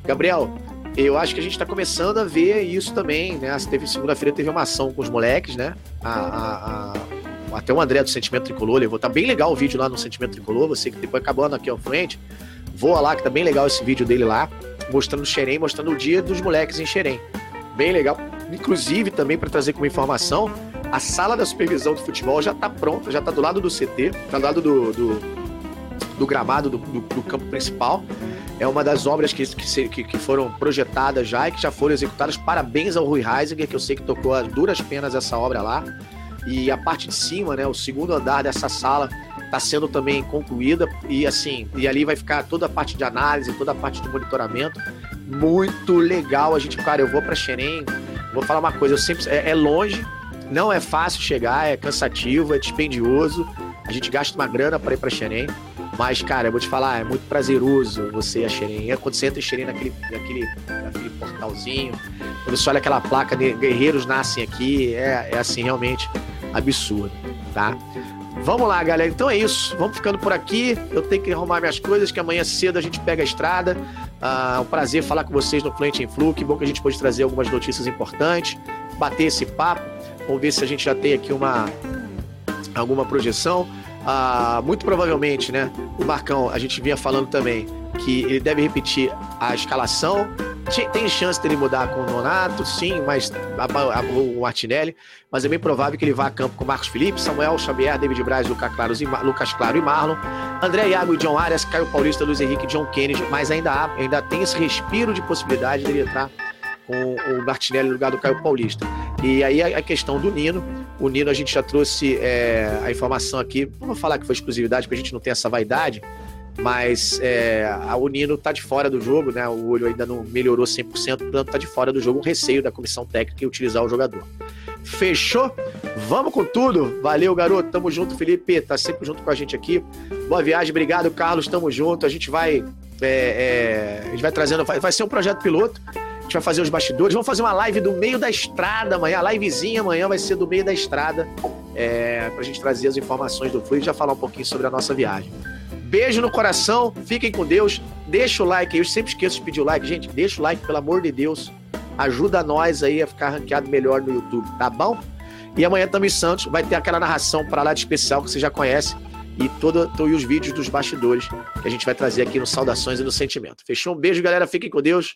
Gabriel, eu acho que a gente está começando a ver isso também, né? Teve segunda-feira teve uma ação com os moleques, né? A, a, a, até o André do Sentimento Tricolor levou. Tá bem legal o vídeo lá no Sentimento Tricolor. Você que depois acabando aqui ao frente, Voa lá, que tá bem legal esse vídeo dele lá, mostrando Xerém, mostrando o dia dos moleques em Xerém. Bem legal. Inclusive, também para trazer como informação, a sala da supervisão do futebol já tá pronta, já tá do lado do CT, tá do lado do, do, do gramado do, do, do, campo principal. É uma das obras que, que, que foram projetadas já e que já foram executadas. Parabéns ao Rui Heisinger, que eu sei que tocou a duras penas essa obra lá. E a parte de cima, né, o segundo andar dessa sala está sendo também concluída e assim, e ali vai ficar toda a parte de análise, toda a parte de monitoramento. Muito legal. A gente, cara, eu vou para Xerém, vou falar uma coisa, eu sempre é, é longe, não é fácil chegar, é cansativo, é dispendioso. A gente gasta uma grana para ir para Xerém. Mas, cara, eu vou te falar, é muito prazeroso você ir a Xerém. É quando você entra em Xerém naquele, naquele, naquele portalzinho, quando você olha aquela placa de guerreiros nascem aqui, é, é assim, realmente absurdo, tá? Vamos lá, galera. Então é isso. Vamos ficando por aqui. Eu tenho que arrumar minhas coisas, que amanhã cedo a gente pega a estrada. Ah, um prazer falar com vocês no Fluente em Flu. Que bom que a gente pode trazer algumas notícias importantes, bater esse papo. Vamos ver se a gente já tem aqui uma alguma projeção. Ah, muito provavelmente, né? O Marcão, a gente vinha falando também que ele deve repetir a escalação. Tem chance dele mudar com o Nonato, sim, mas a, a, o Martinelli, mas é bem provável que ele vá a campo com Marcos Felipe, Samuel Xavier, David Braz, Lucas Claro, Lucas Claro e Marlon, André Iago e John Arias, Caio Paulista, Luiz Henrique John Kennedy, mas ainda há, ainda tem esse respiro de possibilidade dele entrar com o Martinelli no lugar do Caio Paulista. E aí a questão do Nino, o Nino a gente já trouxe é, a informação aqui, não vou falar que foi exclusividade, porque a gente não tem essa vaidade, mas é, o Nino está de fora do jogo, né? O olho ainda não melhorou 100%, portanto está de fora do jogo, um receio da comissão técnica em utilizar o jogador. Fechou? Vamos com tudo. Valeu, garoto. Tamo junto, Felipe. Tá sempre junto com a gente aqui. Boa viagem, obrigado, Carlos. Tamo junto. A gente vai. É, é, a gente vai trazendo. Vai, vai ser um projeto piloto. Gente vai fazer os bastidores. Vamos fazer uma live do meio da estrada amanhã. A livezinha amanhã vai ser do meio da estrada. É, pra gente trazer as informações do Fluid e já falar um pouquinho sobre a nossa viagem. Beijo no coração, fiquem com Deus. Deixa o like eu sempre esqueço de pedir o like. Gente, deixa o like, pelo amor de Deus. Ajuda nós aí a ficar ranqueado melhor no YouTube, tá bom? E amanhã também Santos vai ter aquela narração para lá de especial que você já conhece e todo, e os vídeos dos bastidores que a gente vai trazer aqui no Saudações e no Sentimento. Fechou? Um beijo, galera. Fiquem com Deus.